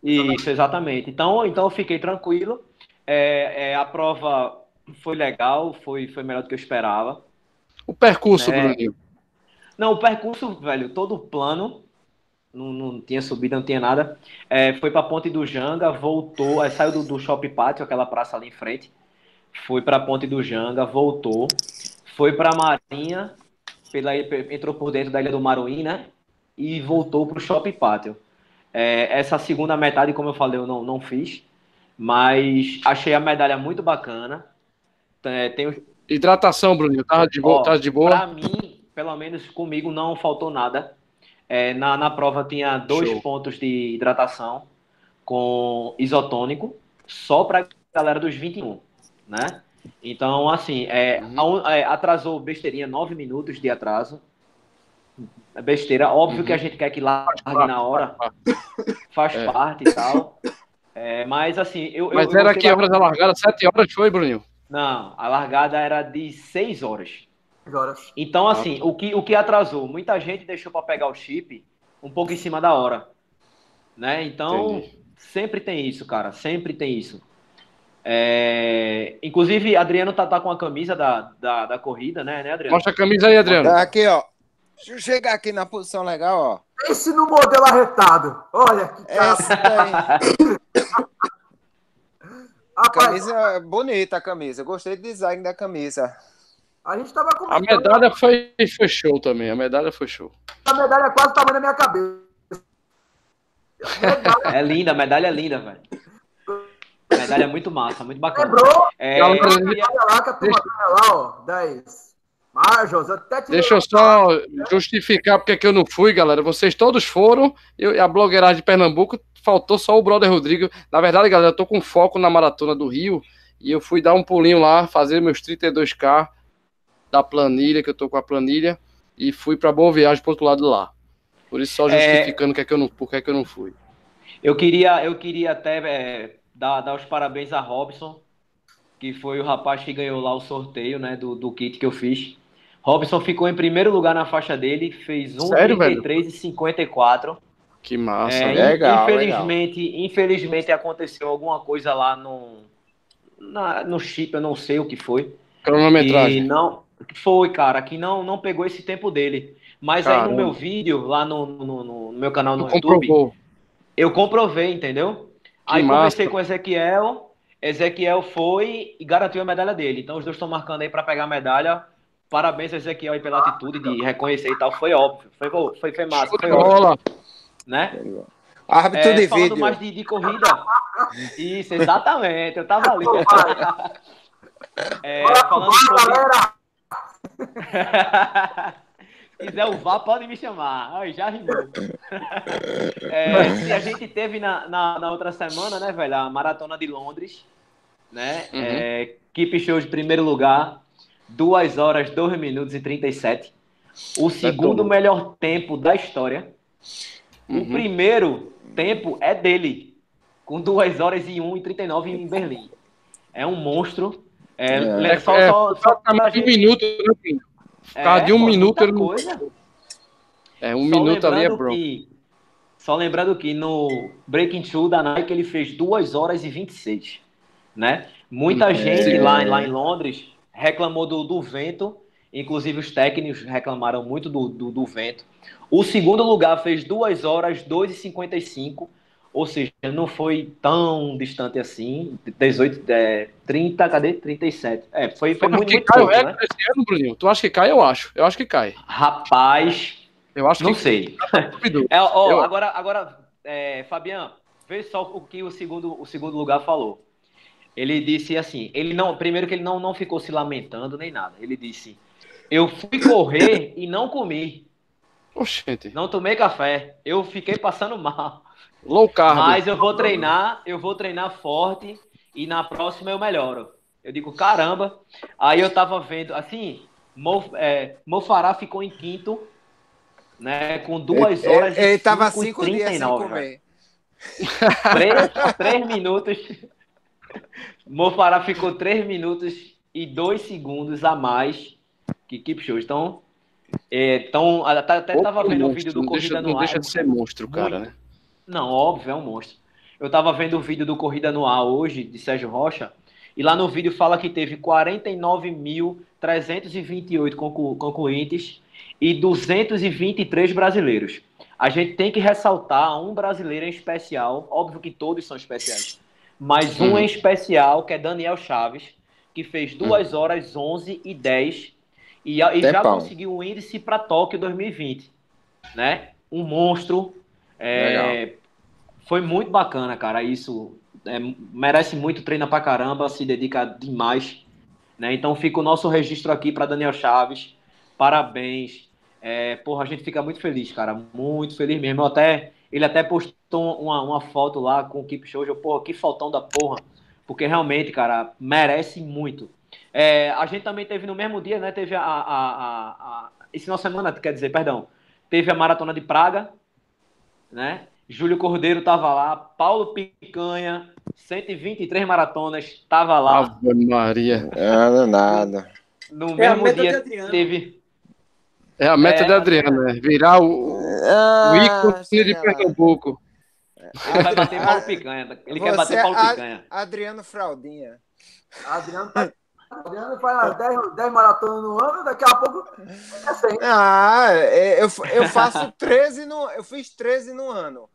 Isso, exatamente. Então, então eu fiquei tranquilo. É, é, a prova foi legal, foi, foi melhor do que eu esperava. O percurso, é... Bruninho? Não, o percurso, velho, todo plano não, não tinha subida, não tinha nada. É, foi para a Ponte do Janga, voltou, aí saiu do, do Shopping Pátio, aquela praça ali em frente. Foi para a Ponte do Janga, voltou. Foi para a Marinha, pela, entrou por dentro da Ilha do Maruim, né? E voltou para o Shopping Pátio. É, essa segunda metade, como eu falei, eu não, não fiz. Mas achei a medalha muito bacana. É, tem... Hidratação, Bruninho, tava de boa? Ó, de boa? Para mim, pelo menos comigo, não faltou nada. É, na, na prova tinha dois Show. pontos de hidratação com isotônico, só para galera dos 21, né? Então, assim, é, uhum. a, é, atrasou besteirinha, nove minutos de atraso. É besteira, óbvio uhum. que a gente quer que largue na hora, faz é. parte e tal. É, mas assim, eu. Mas eu, era eu que horas da largada? Sete horas foi, Bruninho? Não, a largada era de seis horas horas. Então, assim, o que, o que atrasou? Muita gente deixou para pegar o chip um pouco em cima da hora. Né? Então, Entendi. sempre tem isso, cara. Sempre tem isso. É... Inclusive, Adriano tá, tá com a camisa da, da, da corrida, né, né, Adriano? Mostra a camisa aí, Adriano. Tá aqui, ó. Deixa eu chegar aqui na posição legal, ó. Esse no modelo arretado. Olha que cara. a camisa bonita, a camisa. Eu gostei do design da camisa. A gente tava A medalha foi, foi show também. A medalha foi show. A medalha quase tava na minha cabeça. É linda, a medalha é linda, velho. A medalha é muito massa, muito bacana. Lembrou? É, olha lá que a turma tá lá, ó, 10. Marjos, até Deixa eu só justificar porque que eu não fui, galera. Vocês todos foram, eu, a blogueiragem de Pernambuco, faltou só o brother Rodrigo. Na verdade, galera, eu tô com foco na maratona do Rio e eu fui dar um pulinho lá, fazer meus 32K da planilha, que eu tô com a planilha, e fui para Boa Viagem pro outro lado lá. Por isso, só é. justificando é... que é que eu não, por que, é que eu não fui. Eu queria, eu queria até é, dar, dar os parabéns a Robson, que foi o rapaz que ganhou lá o sorteio né, do, do kit que eu fiz. Robson ficou em primeiro lugar na faixa dele, fez 1,33 e 54. Que massa, é, legal. Infelizmente, legal. infelizmente aconteceu alguma coisa lá no, na, no chip, eu não sei o que foi. Cronometragem. E não, Foi, cara, que não, não pegou esse tempo dele. Mas Caramba. aí no meu vídeo, lá no, no, no meu canal no tu YouTube, comprovou. eu comprovei, entendeu? Que aí massa. conversei com o Ezequiel, Ezequiel foi e garantiu a medalha dele. Então os dois estão marcando aí para pegar a medalha. Parabéns, Ezequiel, aí pela atitude de reconhecer e tal. Foi óbvio. Foi, foi, foi massa. Foi óbvio. Né? Árbitro é, de falando vídeo. mais de, de, corrida. Isso, exatamente. Eu tava ali. é, falando sobre... Se quiser o VAR, pode me chamar. Ai, já rimou. É, a gente teve na, na, na, outra semana, né, velho, a Maratona de Londres, né? Uhum. É, Keep Show de primeiro lugar, 2 horas, 2 minutos e 37. O segundo é melhor tempo da história. Uhum. O primeiro tempo é dele, com 2 horas e 1 e 39 em Berlim. É um monstro. É, é, só, é, só, só, só gente... um minuto, né, Ficar é, de um pô, minuto ele coisa. É, um só minuto ali é bro. Que, só lembrando que no Breaking Two da Nike ele fez 2 horas e 26, né? Muita é, gente lá, lá em Londres reclamou do, do vento, inclusive os técnicos reclamaram muito do, do, do vento. O segundo lugar fez 2 horas 2 e 55, ou seja, não foi tão distante assim. 18, é, 30, cadê? 37. É, foi, foi muito, muito cai pouco, o né? esse ano, Bruninho? Tu acha que cai? Eu acho. Eu acho que cai. Rapaz, eu acho não que sei. é, ó, eu... Agora, agora é, Fabiano, vê só o que o segundo, o segundo lugar falou. Ele disse assim, ele não, primeiro que ele não, não ficou se lamentando nem nada. Ele disse: "Eu fui correr e não comi. Oxente. Não tomei café. Eu fiquei passando mal. Low carb. Mas eu vou treinar, eu vou treinar forte e na próxima eu melhoro. Eu digo, caramba. Aí eu tava vendo, assim, Mo, é, Mofará ficou em quinto, né? Com duas horas ele, ele, e tava cinco 39, dias sem comer. Três, três minutos. Mofará ficou três minutos e dois segundos a mais que Kipchoge. Então, é, então até, até tava vendo o vídeo do Corrida deixa, no Ar. Não deixa de ser monstro, cara, né? Não, óbvio, é um monstro. Eu tava vendo o vídeo do Corrida no Ar hoje, de Sérgio Rocha, e lá no vídeo fala que teve 49.328 conclu concluintes e 223 brasileiros. A gente tem que ressaltar um brasileiro em especial, óbvio que todos são especiais, mas um uhum. em especial, que é Daniel Chaves, que fez 2 uhum. horas 11 e 10 e, e já conseguiu o índice para Tóquio 2020, né? Um monstro, é, foi muito bacana, cara. Isso é, merece muito, treina pra caramba, se dedica demais. Né? Então fica o nosso registro aqui para Daniel Chaves. Parabéns. É, porra, a gente fica muito feliz, cara. Muito feliz mesmo. Eu até, ele até postou uma, uma foto lá com o Keep Show. Eu, porra, que faltão da porra. Porque realmente, cara, merece muito. É, a gente também teve no mesmo dia, né? Teve a, a, a, a. Esse final de semana, quer dizer, perdão. Teve a Maratona de Praga, né? Júlio Cordeiro estava lá, Paulo Picanha, 123 maratonas, estava lá. Ave Maria. Nada, nada. No é mesmo dia teve. É a meta é, de Adriano, né? Virar o, ah, o ícone de Pernambuco. Ele vai bater Paulo Picanha. Ele Você quer bater Paulo é Picanha. Adriano Fraldinha. Adriano tá Adriano faz 10, 10 maratonas no ano, daqui a pouco é 100. Ah, é, eu, eu faço 13 no. Eu fiz 13 no ano.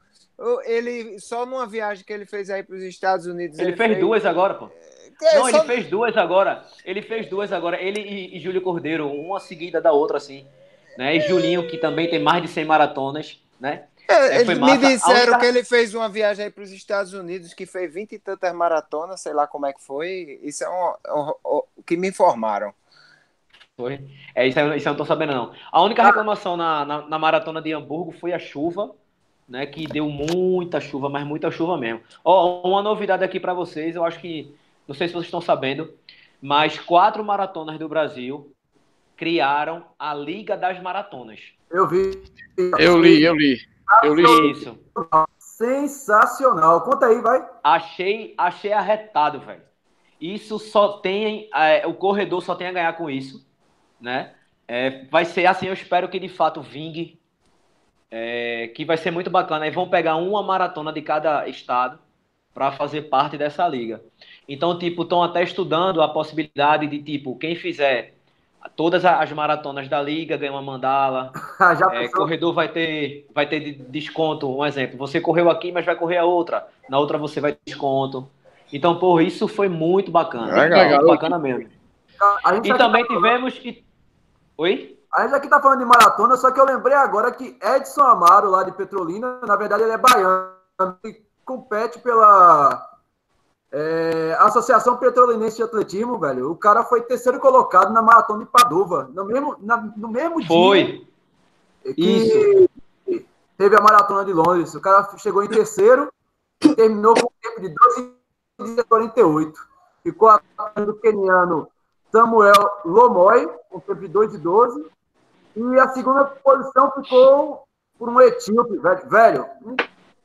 Ele, só numa viagem que ele fez aí para os Estados Unidos. Ele, ele fez, fez, duas agora, pô. É, não, só... ele fez duas agora. Ele fez duas agora. Ele e, e Júlio Cordeiro, uma seguida da outra, assim. Né? E Julinho, que também tem mais de 100 maratonas, né? É, é me disseram única... que ele fez uma viagem aí para os Estados Unidos que fez 20 e tantas maratonas, sei lá como é que foi. Isso é o que me informaram. Foi. É, isso, isso eu não tô sabendo, não. A única reclamação na, na, na maratona de Hamburgo foi a chuva, né? Que deu muita chuva, mas muita chuva mesmo. Ó, uma novidade aqui para vocês, eu acho que. Não sei se vocês estão sabendo, mas quatro maratonas do Brasil criaram a Liga das Maratonas. Eu vi. Eu li, eu li. Eu li isso. Sensacional. Conta aí, vai. Achei, achei arretado, velho. Isso só tem. É, o corredor só tem a ganhar com isso, né? É, vai ser assim, eu espero que de fato vingue. É, que vai ser muito bacana. Aí vão pegar uma maratona de cada estado para fazer parte dessa liga. Então, tipo, estão até estudando a possibilidade de, tipo, quem fizer todas as maratonas da liga ganham uma mandala. é, corredor vai ter, vai ter desconto. Um exemplo, você correu aqui, mas vai correr a outra. Na outra você vai ter desconto. Então, por isso foi muito bacana. Legal. Muito bacana mesmo. E também tá tivemos. que Oi? A gente aqui tá falando de maratona, só que eu lembrei agora que Edson Amaro, lá de Petrolina, na verdade ele é baiano e compete pela é, Associação Petrolinense de Atletismo, velho. O cara foi terceiro colocado na maratona de Padova, no mesmo, na, no mesmo foi. dia. Foi. Isso. Teve a maratona de Londres. O cara chegou em terceiro e terminou com um tempo de 12 48. Ficou atrás do keniano Samuel Lomoy, com tempo de 2 e 12. E a segunda posição ficou por um etíope, velho. velho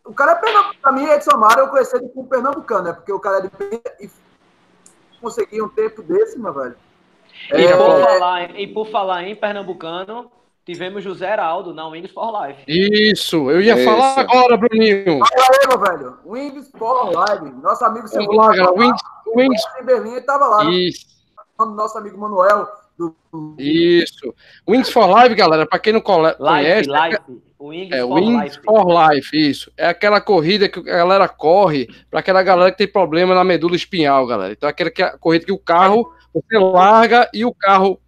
o cara é pernambucano. Pra mim, Edson Mário, eu conheci ele como pernambucano, né? Porque o cara é de e conseguir um tempo desse, meu velho. E, é... por falar, e por falar em pernambucano, tivemos José Heraldo na Wings for Life. Isso, eu ia Isso. falar agora, Bruninho. Fala aí, meu velho. Wings for Life. Nosso amigo galera. Wings, Wings. Em Berlim, ele tava lá. Né? Isso. Né? Nosso amigo Manuel. Do... Isso. Wings for Life, galera, para quem não conhece. Life, life. Wings, é, for, Wings life. for Life, isso. É aquela corrida que a galera corre para aquela galera que tem problema na medula espinhal, galera. Então é aquela que, a corrida que o carro, você larga e o carro,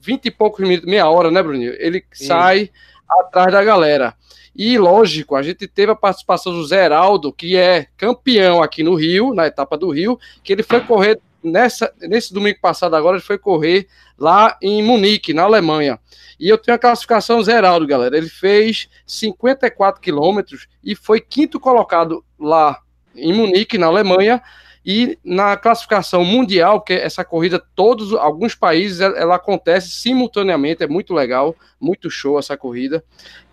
20 e poucos minutos, meia hora, né, Bruninho? Ele isso. sai atrás da galera. E, lógico, a gente teve a participação do Zé Heraldo, que é campeão aqui no Rio, na etapa do Rio, que ele foi correr nessa, nesse domingo passado agora, ele foi correr lá em Munique, na Alemanha. E eu tenho a classificação Zeraldo, galera. Ele fez 54 quilômetros e foi quinto colocado lá em Munique, na Alemanha. E na classificação mundial, que essa corrida, todos, alguns países, ela, acontece simultaneamente, é muito legal, muito show essa corrida.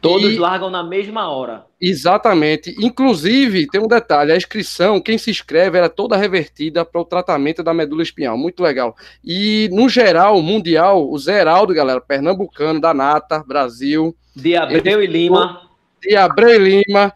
Todos e, largam na mesma hora. Exatamente. Inclusive, tem um detalhe: a inscrição, quem se inscreve, era toda revertida para o tratamento da medula espinhal. Muito legal. E, no geral, mundial, o Zeraldo, galera, pernambucano, da Nata, Brasil. De Abreu e Lima. De Abreu e Lima.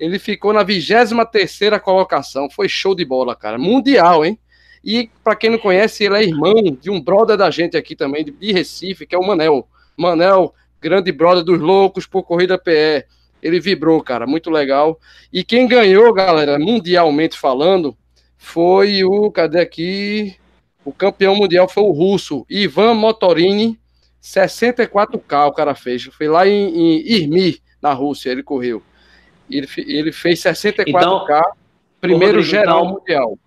Ele ficou na 23 colocação. Foi show de bola, cara. Mundial, hein? E, para quem não conhece, ele é irmão de um brother da gente aqui também, de Recife, que é o Manel. Manel grande brother dos loucos por corrida PE. Ele vibrou, cara, muito legal. E quem ganhou, galera, mundialmente falando, foi o. Cadê aqui? O campeão mundial foi o russo, Ivan Motorini, 64K o cara fez. Foi lá em, em Irmi, na Rússia, ele correu. Ele, ele fez 64K, então, primeiro Rodrigo, geral então, mundial.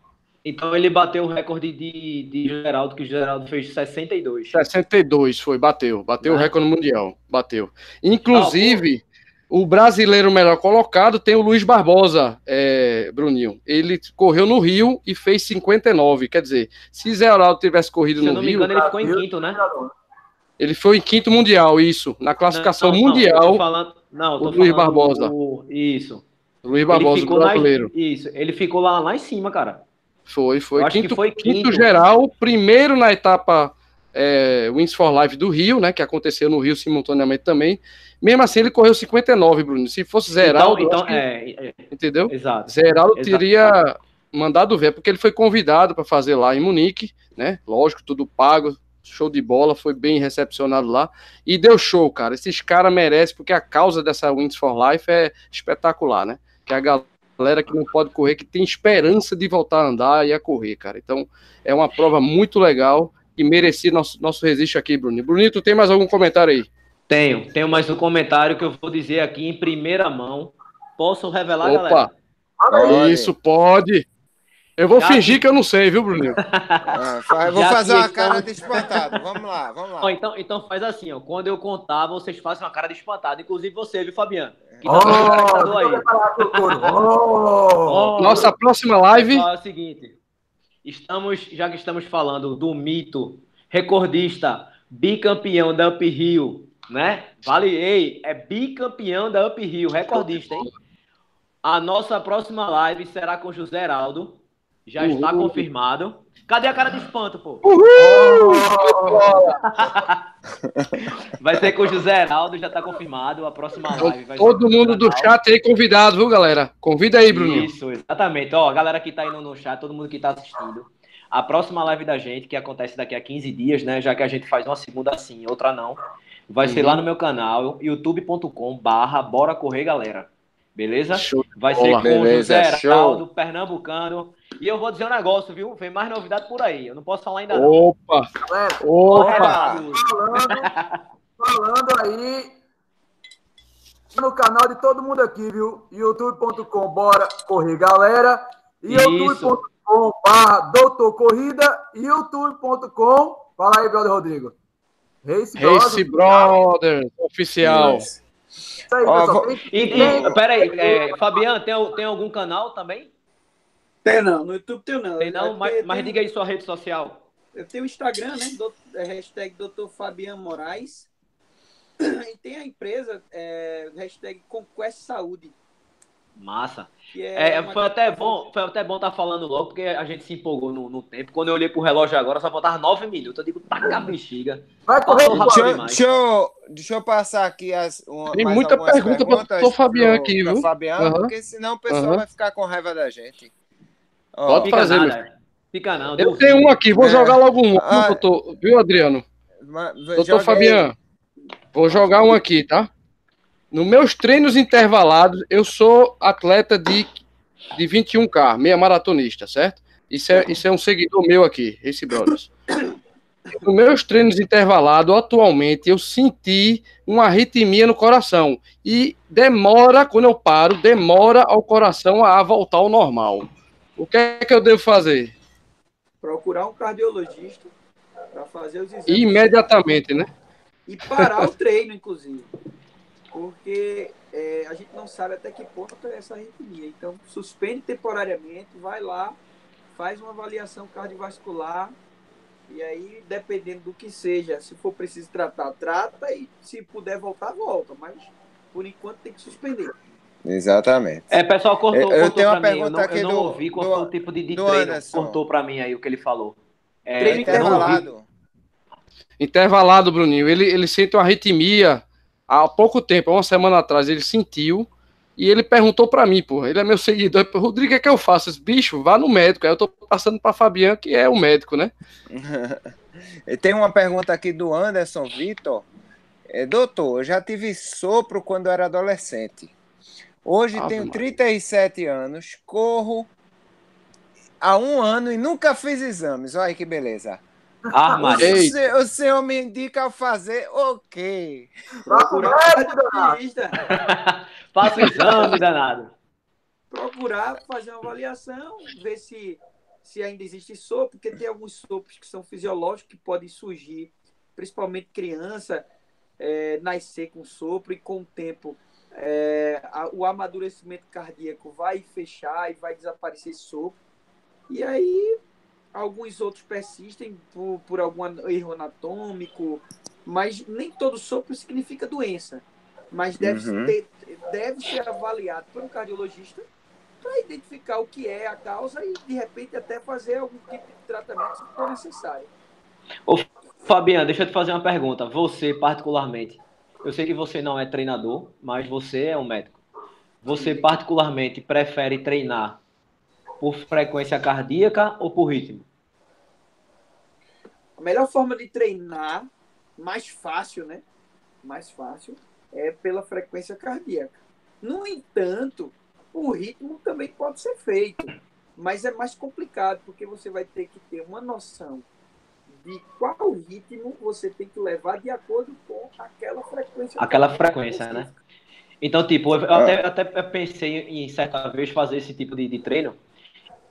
Então ele bateu o recorde de, de Geraldo, que o Geraldo fez 62. 62 foi, bateu. Bateu o né? recorde mundial. Bateu. Inclusive, ah, o brasileiro melhor colocado tem o Luiz Barbosa, é, Bruninho. Ele correu no Rio e fez 59. Quer dizer, se Geraldo tivesse corrido no Rio. Se eu não me engano, ele ficou em quinto, né? Ele foi em quinto mundial, isso. Na classificação não, não, mundial. Não, o Luiz Barbosa. O, isso. Luiz Barbosa, brasileiro. Na, isso. Ele ficou lá, lá em cima, cara. Foi, foi. Quinto, foi quinto. quinto. geral, primeiro na etapa é, Wins for Life do Rio, né? Que aconteceu no Rio simultaneamente também. Mesmo assim, ele correu 59, Bruno. Se fosse Zeraldo. Então, então que, é, é, entendeu? Exato. Zeraldo exato. teria mandado ver, porque ele foi convidado para fazer lá em Munique, né? Lógico, tudo pago, show de bola, foi bem recepcionado lá e deu show, cara. Esses caras merecem, porque a causa dessa Wins for Life é espetacular, né? Que a galera que não pode correr, que tem esperança de voltar a andar e a correr, cara. Então, é uma prova muito legal e merecia nosso, nosso resiste aqui, Bruninho. Bruninho, tu tem mais algum comentário aí? Tenho, tenho mais um comentário que eu vou dizer aqui em primeira mão. Posso revelar, Opa. galera? Isso, pode. Eu vou Já fingir que eu não sei, viu, Bruninho? Ah, vou Já fazer uma cara de espantado. Vamos lá, vamos lá. então, então faz assim, ó. Quando eu contar, vocês façam uma cara de espantado. Inclusive você, viu, Fabiano? Que oh, tá aí. Oh, Nossa próxima live. É o seguinte. Estamos, já que estamos falando do mito recordista, bicampeão da Up Rio, né? Vale, ei, é bicampeão da Up Rio, recordista, hein? A nossa próxima live será com José Heraldo já está confirmado. Cadê a cara de espanto, pô? Uhul! vai ser com o José Heraldo, já tá confirmado. A próxima live vai Todo mundo do chat aí convidado, viu, galera? Convida aí, Bruninho. Isso, exatamente. Ó, galera que tá indo no chat, todo mundo que tá assistindo. A próxima live da gente, que acontece daqui a 15 dias, né? Já que a gente faz uma segunda assim, outra não. Vai uhum. ser lá no meu canal, youtube.com barra Bora Correr Galera. Beleza? Show. Vai ser com o José Heraldo, Pernambucano. E eu vou dizer um negócio, viu? Vem mais novidade por aí. Eu não posso falar ainda Opa! Não. Opa! Falando, falando aí no canal de todo mundo aqui, viu? youtube.com Bora Correr Galera. youtube.com barra Doutor Corrida. youtube.com Fala aí, brother Rodrigo. Race, Race Brothers, oficial. Isso. aí, Ó, vou... e, e, peraí, é, Fabiano, tem, tem algum canal também? Tem não, no YouTube tem não. Tem não, mas, tem, mas tem... diga aí sua rede social. Eu tenho o Instagram, né? Do, é, hashtag Dr. Fabiano Moraes. E tem a empresa, é, hashtag Conquest Saúde. Massa. É, é foi, até bom, foi até bom estar tá falando logo, porque a gente se empolgou no, no tempo. Quando eu olhei pro relógio agora, só faltava nove minutos. Eu digo, taca a bexiga. Vai correr, deixa, deixa, eu, deixa eu passar aqui as. Uma, Tem muita pergunta para o Fabiano aqui, viu? Fabiano, uhum. porque senão o pessoal uhum. vai ficar com raiva da gente. Pode Fica fazer, nada. Fica não. Eu tenho um aqui, vou é. jogar logo um. Ah, doutor, viu, Adriano? Doutor Fabiano, vou jogar um aqui, tá? Nos meus treinos intervalados, eu sou atleta de, de 21K, meia maratonista, certo? Isso é, isso é um seguidor meu aqui, esse Brothers. Nos meus treinos intervalados, atualmente, eu senti uma arritmia no coração. E demora, quando eu paro, demora ao coração a voltar ao normal. O que é que eu devo fazer? Procurar um cardiologista para fazer os exames. Imediatamente, né? E parar o treino, inclusive porque é, a gente não sabe até que ponto é essa arritmia. Então, suspende temporariamente, vai lá, faz uma avaliação cardiovascular, e aí, dependendo do que seja, se for preciso tratar, trata, e se puder voltar, volta. Mas, por enquanto, tem que suspender. Exatamente. É, pessoal, cortou, eu, cortou eu tenho uma pergunta mim. Eu não, aqui eu não do, ouvi qual do, foi o tipo de, de treino. Anderson. Cortou para mim aí o que ele falou. É, treino intervalado. Intervalado, Bruninho. Ele, ele sente uma arritmia há pouco tempo, há uma semana atrás, ele sentiu e ele perguntou para mim, pô, ele é meu seguidor, Rodrigo, o que é que eu faço? Esse bicho, vá no médico. Aí eu tô passando para Fabiano, que é o médico, né? Tem uma pergunta aqui do Anderson Vitor. É, doutor, eu já tive sopro quando era adolescente. Hoje Ave tenho 37 anos, corro há um ano e nunca fiz exames. Olha que beleza. Ah, o, senhor, o senhor me indica fazer o quê? Procurar Faça o exame, danado. Procurar fazer uma avaliação, ver se, se ainda existe sopro, porque tem alguns sopros que são fisiológicos que podem surgir, principalmente criança, é, nascer com sopro e com o tempo é, a, o amadurecimento cardíaco vai fechar e vai desaparecer esse sopro. E aí alguns outros persistem por, por algum erro anatômico, mas nem todo sopro significa doença. Mas deve, uhum. ter, deve ser avaliado por um cardiologista para identificar o que é a causa e, de repente, até fazer algum tipo de tratamento se for necessário. Ô, Fabiano, deixa eu te fazer uma pergunta. Você, particularmente, eu sei que você não é treinador, mas você é um médico. Você, particularmente, prefere treinar por frequência cardíaca ou por ritmo? A melhor forma de treinar, mais fácil, né? Mais fácil, é pela frequência cardíaca. No entanto, o ritmo também pode ser feito, mas é mais complicado, porque você vai ter que ter uma noção de qual ritmo você tem que levar de acordo com aquela frequência. Aquela frequência, né? Então, tipo, eu até, até pensei em certa vez fazer esse tipo de, de treino,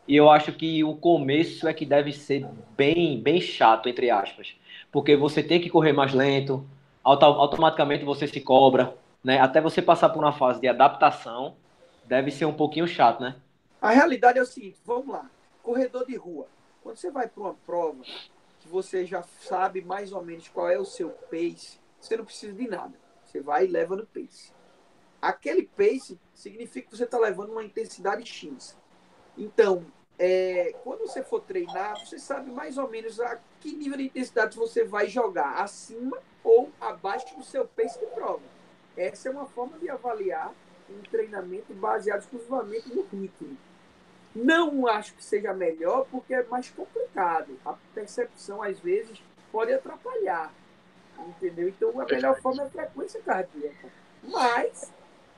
e eu acho que o começo é que deve ser bem, bem chato, entre aspas. Porque você tem que correr mais lento, automaticamente você se cobra, né? Até você passar por uma fase de adaptação, deve ser um pouquinho chato, né? A realidade é o seguinte, vamos lá. Corredor de rua. Quando você vai para uma prova que você já sabe mais ou menos qual é o seu pace, você não precisa de nada. Você vai e leva no pace. Aquele pace significa que você está levando uma intensidade X. Então, é, quando você for treinar, você sabe mais ou menos a que nível de intensidade você vai jogar, acima ou abaixo do seu pace de prova. Essa é uma forma de avaliar um treinamento baseado exclusivamente no ritmo. Não acho que seja melhor, porque é mais complicado. A percepção, às vezes, pode atrapalhar. Entendeu? Então, a melhor forma é a frequência cardíaca. Mas,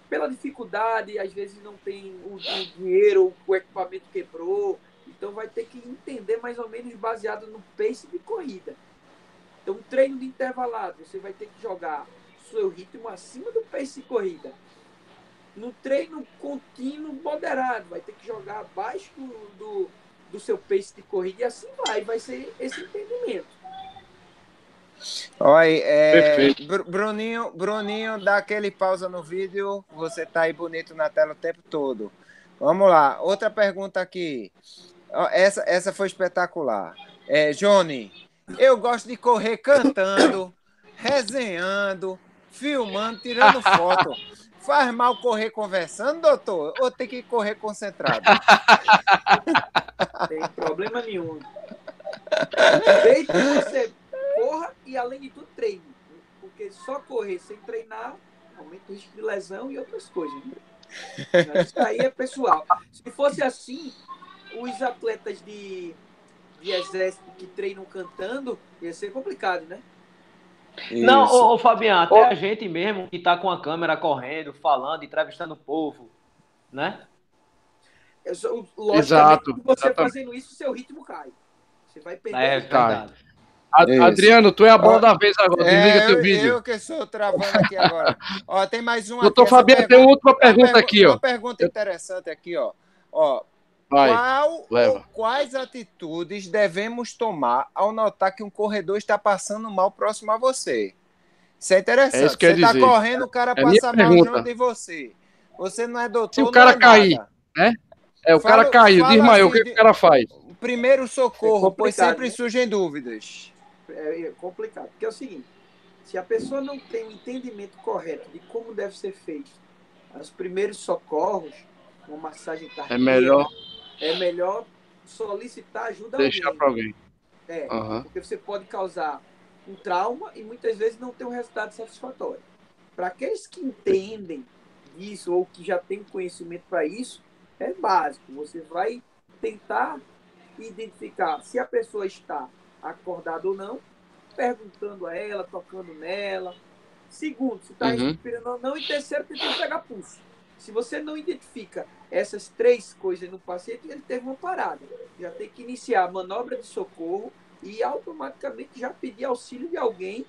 pela dificuldade, às vezes não tem o, dinheiro, o equipamento quebrou. Então, vai ter que entender mais ou menos baseado no pace de corrida. Então, treino de intervalado, você vai ter que jogar seu ritmo acima do pace de corrida no treino contínuo moderado, vai ter que jogar abaixo do, do, do seu pace de corrida e assim vai, vai ser esse entendimento. Oi, é, Bruninho, Bruninho, dá aquele pausa no vídeo, você tá aí bonito na tela o tempo todo. Vamos lá, outra pergunta aqui. Essa, essa foi espetacular. É, Johnny, eu gosto de correr cantando, resenhando, filmando, tirando foto. Faz mal correr conversando, doutor? Ou tem que correr concentrado? Tem problema nenhum. Desde que você corra e, além de tudo, treine. Porque só correr sem treinar aumenta o risco de lesão e outras coisas. Né? Isso aí é pessoal. Se fosse assim, os atletas de, de exército que treinam cantando, ia ser complicado, né? Isso. Não, ô, ô Fabiano, até ô. a gente mesmo que tá com a câmera correndo, falando, entrevistando o povo, né? Eu, Exato. você Exatamente. fazendo isso, seu ritmo cai. Você vai perder. É, verdade. Adriano, tu é a bola Ó, da vez agora. Desliga é, teu vídeo. Eu que estou travando aqui agora. ó, tem mais uma. Doutor Fabiano, tem outra pergunta aqui, ó. Uma pergunta interessante aqui, ó. Ó, Vai, Qual ou quais atitudes devemos tomar ao notar que um corredor está passando mal próximo a você? Isso é interessante. É isso você está correndo, o cara é passa mal junto de você. Você não é doutor. Se o cara é cair, nada. né? É, o fala, cara caiu, desmaiou, assim, o que, o cara faz? Primeiro socorro, é pois sempre né? surgem dúvidas. É, é complicado, porque é o seguinte: se a pessoa não tem o um entendimento correto de como deve ser feito os primeiros socorros, uma massagem cardíaca, é melhor é melhor solicitar ajuda Deixar para alguém. É, uhum. porque você pode causar um trauma e muitas vezes não ter um resultado satisfatório. Para aqueles que entendem isso ou que já têm conhecimento para isso, é básico. Você vai tentar identificar se a pessoa está acordada ou não, perguntando a ela, tocando nela. Segundo, se está uhum. respirando ou não. E terceiro, tentando pegar pulso. Se você não identifica essas três coisas no paciente, ele teve uma parada. Já tem que iniciar a manobra de socorro e automaticamente já pedir auxílio de alguém.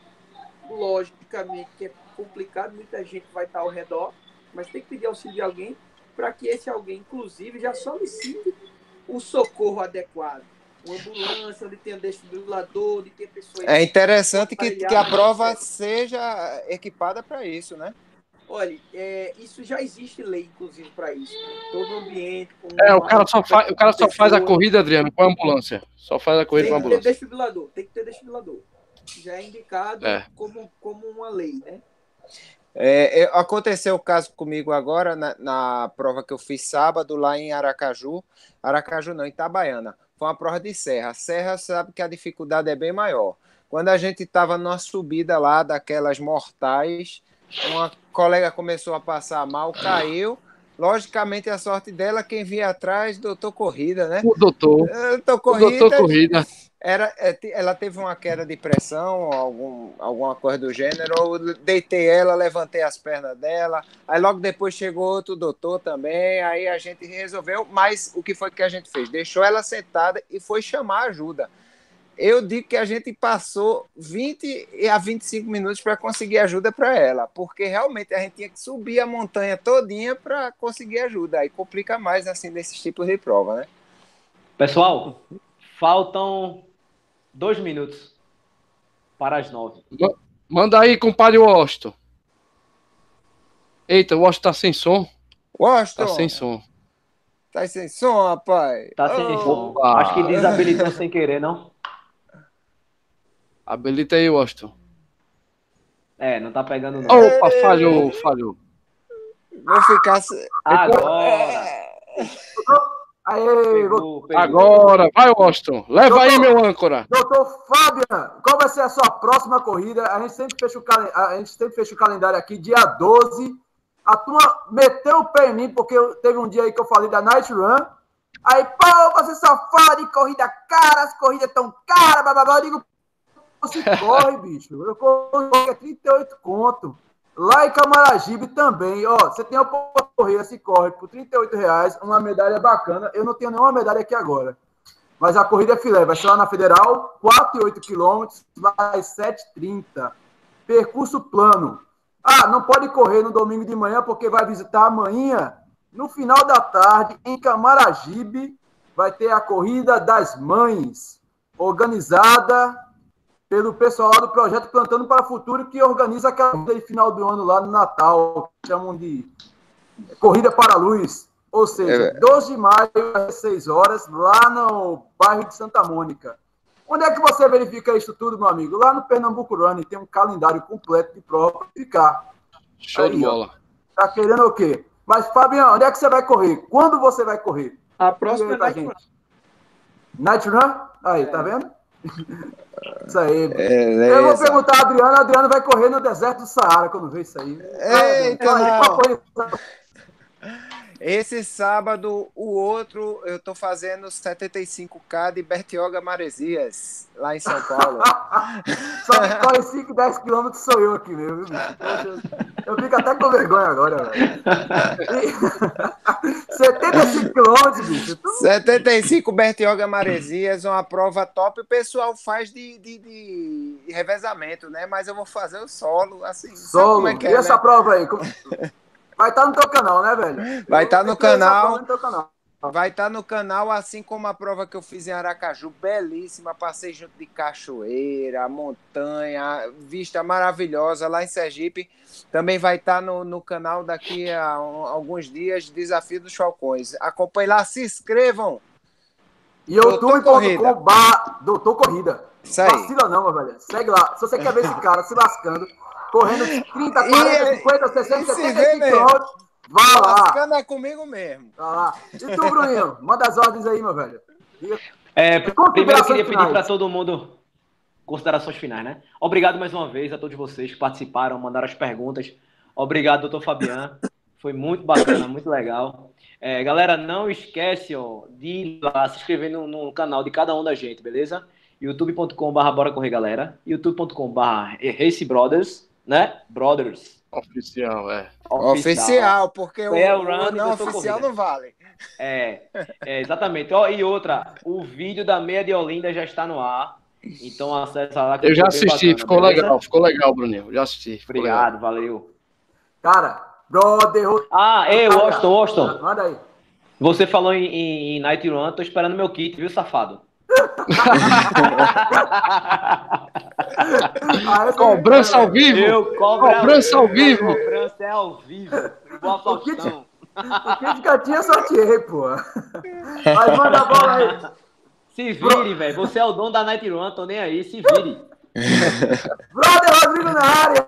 Logicamente que é complicado, muita gente vai estar ao redor, mas tem que pedir auxílio de alguém para que esse alguém, inclusive, já solicite o socorro adequado. Uma ambulância, onde tenha desfibrilador, onde tenha pessoas. É interessante que, que a prova seja equipada para isso, né? Olha, é, isso já existe lei, inclusive, para isso. Todo ambiente. é, o cara, só faz, o cara só faz a corrida, Adriano, com a ambulância. Só faz a corrida com a ambulância. Tem que ter desfibrilador, tem que ter desfibrilador. Já é indicado é. Como, como uma lei, né? É, é aconteceu o caso comigo agora na, na, prova que eu fiz sábado lá em Aracaju. Aracaju não, em Itabaiana. Foi uma prova de serra. Serra sabe que a dificuldade é bem maior. Quando a gente estava numa subida lá daquelas mortais, uma colega começou a passar mal, caiu. Logicamente, a sorte dela, quem vinha atrás, doutor Corrida, né? O doutor. Doutor Corrida. O doutor Corrida. Era, é, ela teve uma queda de pressão, algum, alguma coisa do gênero. Eu deitei ela, levantei as pernas dela. Aí logo depois chegou outro doutor também. Aí a gente resolveu. Mas o que foi que a gente fez? Deixou ela sentada e foi chamar ajuda eu digo que a gente passou 20 a 25 minutos para conseguir ajuda para ela, porque realmente a gente tinha que subir a montanha todinha para conseguir ajuda. Aí complica mais assim desses tipos de prova, né? Pessoal, faltam dois minutos para as nove. Manda aí, compadre Washington. Eita, o Washington tá sem som. Washington. Tá sem som. Tá sem som, rapaz. Tá sem oh. som. Acho que desabilitou sem querer, não? Habilita aí, Washington. É, não tá pegando não. Opa, falhou, falhou. Vou ficar. Agora! Aê, pegou, pegou. Agora, vai, Washington. Leva doutor, aí, meu âncora. Doutor Fabian, qual vai ser a sua próxima corrida? A gente sempre fecha o, cal... a gente sempre fecha o calendário aqui, dia 12. A turma meteu o pé em mim, porque teve um dia aí que eu falei da Night Run. Aí, pô, você só fala de corrida cara, as corridas tão caras, blá, blá, blá. Eu digo, você corre, bicho. Eu corro é 38 conto. Lá em Camaragibe também, ó, você tem a correr, se corre por 38 reais, uma medalha bacana. Eu não tenho nenhuma medalha aqui agora. Mas a corrida é filé, vai ser lá na Federal, 4,8 quilômetros, vai 7,30. Percurso plano. Ah, não pode correr no domingo de manhã porque vai visitar amanhã. No final da tarde, em Camaragibe, vai ter a Corrida das Mães, organizada pelo pessoal do projeto Plantando para o Futuro, que organiza aquela corrida de final do ano lá no Natal, chamam de Corrida para a Luz. Ou seja, é. 12 de maio, às 6 horas, lá no bairro de Santa Mônica. Onde é que você verifica isso tudo, meu amigo? Lá no Pernambuco Run tem um calendário completo de prova para ficar. Show Aí, de bola. Ó, tá querendo o quê? Mas, Fabiano, onde é que você vai correr? Quando você vai correr? A próxima é Night Run. Night Run? Aí, é. tá vendo? Isso aí. Beleza. Eu vou perguntar a Adriana, a Adriana vai correr no deserto do Saara quando ver isso aí. Eita, Esse sábado, o outro, eu tô fazendo 75K de Bertioga Maresias, lá em São Paulo. Só que corre 5, 10 quilômetros sou eu aqui mesmo. Eu fico até com vergonha agora, velho. 75 quilômetros, bicho. Tu... 75 Bertioga Maresias, uma prova top. O pessoal faz de, de, de, revezamento, né? Mas eu vou fazer o solo, assim. Solo? É é, e essa né? prova aí? Como... Vai estar tá no teu canal, né, velho? Vai estar tá no canal. canal. Vai estar tá no canal, assim como a prova que eu fiz em Aracaju, belíssima. Passei junto de cachoeira, montanha, vista maravilhosa lá em Sergipe. Também vai estar no, no canal daqui a alguns dias, Desafio dos Falcões. Acompanhe lá, se inscrevam. E eu tô corrida. Bar... Doutor Corrida. Isso aí. Vacila não, meu velho. Segue lá. Se você quer ver esse cara se lascando, correndo 30, 40, 50, 60, 75 quilômetros. Vai lá. Lascando é comigo mesmo. Vai lá. E tu, Bruninho? Manda as ordens aí, meu velho. É, primeiro eu queria pedir para todo mundo considerações finais, né? Obrigado mais uma vez a todos vocês que participaram, mandaram as perguntas. Obrigado, doutor Fabiano. Foi muito bacana, muito legal. É, galera, não esquece ó, de ir lá se inscrever no, no canal de cada um da gente, beleza? youtube.com.br Bora Correr Galera, youtube.com.br Race Brothers, né? Brothers. Oficial, é. Oficial, oficial porque o, é o, o não oficial corrida. não vale. É, é exatamente. Ó, e outra, o vídeo da meia de Olinda já está no ar. Então acessa lá. Eu já assisti, bacana, ficou beleza? legal, ficou legal, Bruninho. Já assisti. Obrigado, legal. valeu. Cara, brother. Ah, ei, Washington, Washington. Manda aí. Você falou em, em, em Night Run, tô esperando meu kit, viu, safado? Cobrança ao vivo. Eu Cobrança ao vivo. Cobrança é ao vivo. Igual O kit, o kit gatinha sorteei, pô. Mas manda a bola aí. Se vire, velho. Você é o dono da Night Run, tô nem aí. Se vire. Brother Rodrigo na área.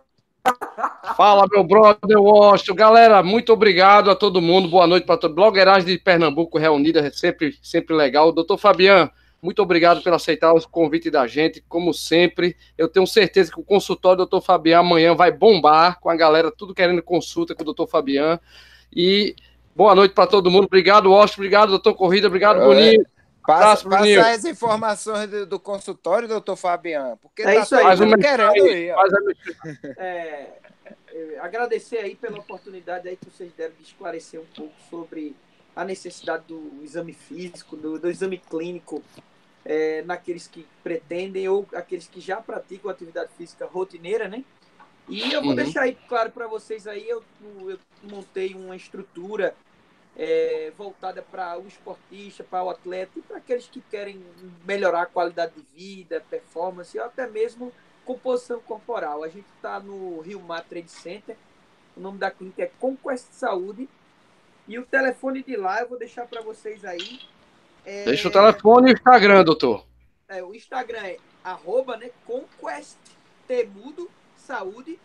Fala, meu brother Washington. Galera, muito obrigado a todo mundo. Boa noite para todos. Blogueiragem de Pernambuco reunida, sempre, sempre legal. Doutor Fabiano, muito obrigado por aceitar o convite da gente, como sempre. Eu tenho certeza que o consultório do doutor Fabiano amanhã vai bombar com a galera, tudo querendo consulta com o doutor Fabiano. E boa noite para todo mundo. Obrigado, Washington. Obrigado, doutor Corrida. Obrigado, Boninho. Passa, passa as informações do, do, consultório, doutor Fabiano, porque é tá isso aí, um querendo ir. É, é, agradecer aí pela oportunidade aí que vocês devem esclarecer um pouco sobre a necessidade do exame físico, do, do exame clínico é, naqueles que pretendem ou aqueles que já praticam atividade física rotineira, né? E eu vou uhum. deixar aí claro para vocês aí, eu, eu, montei uma estrutura é, voltada para o esportista, para o atleta e para aqueles que querem melhorar a qualidade de vida, performance ou até mesmo composição corporal. A gente está no Rio Mar Trade Center, o nome da clínica é Conquest Saúde e o telefone de lá eu vou deixar para vocês aí, é... Deixa o telefone e o Instagram, doutor. É, o Instagram é arroba, né, Conquest Temudo Saúde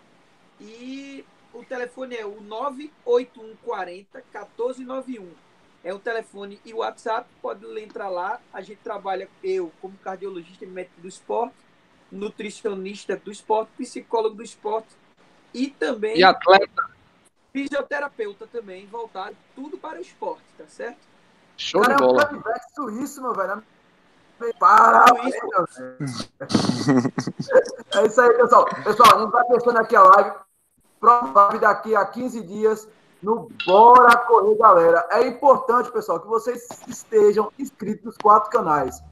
e o telefone é o 98140 1491. É um telefone e WhatsApp, pode entrar lá. A gente trabalha, eu, como cardiologista e médico do esporte, nutricionista do esporte, psicólogo do esporte e também. E atleta. Fisioterapeuta também, voltado tudo para o esporte, tá certo? Show Cara, de bola. É um suíço, meu velho. Parabéns, É isso aí, pessoal. Pessoal, a gente vai fechando aqui a live. Próxima live daqui a 15 dias no Bora Correr, galera. É importante, pessoal, que vocês estejam inscritos nos quatro canais.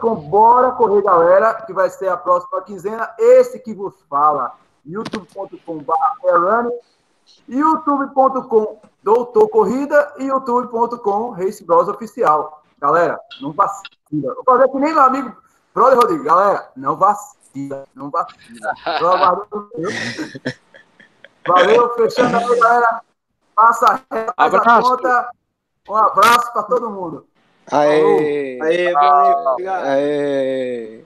Com Bora Correr, galera, que vai ser a próxima quinzena. Esse que vos fala, youtube.com.br youtube.com Doutor Corrida e youtube.com Race Bros Oficial. Galera, não vacila. Vou fazer que nem meu amigo Brother Rodrigo. Galera, não vacila. Não vacila. Valeu, fechando aí, galera. Passa a conta. Um abraço para todo mundo. Aê, Aê, valeu, obrigado. Aê.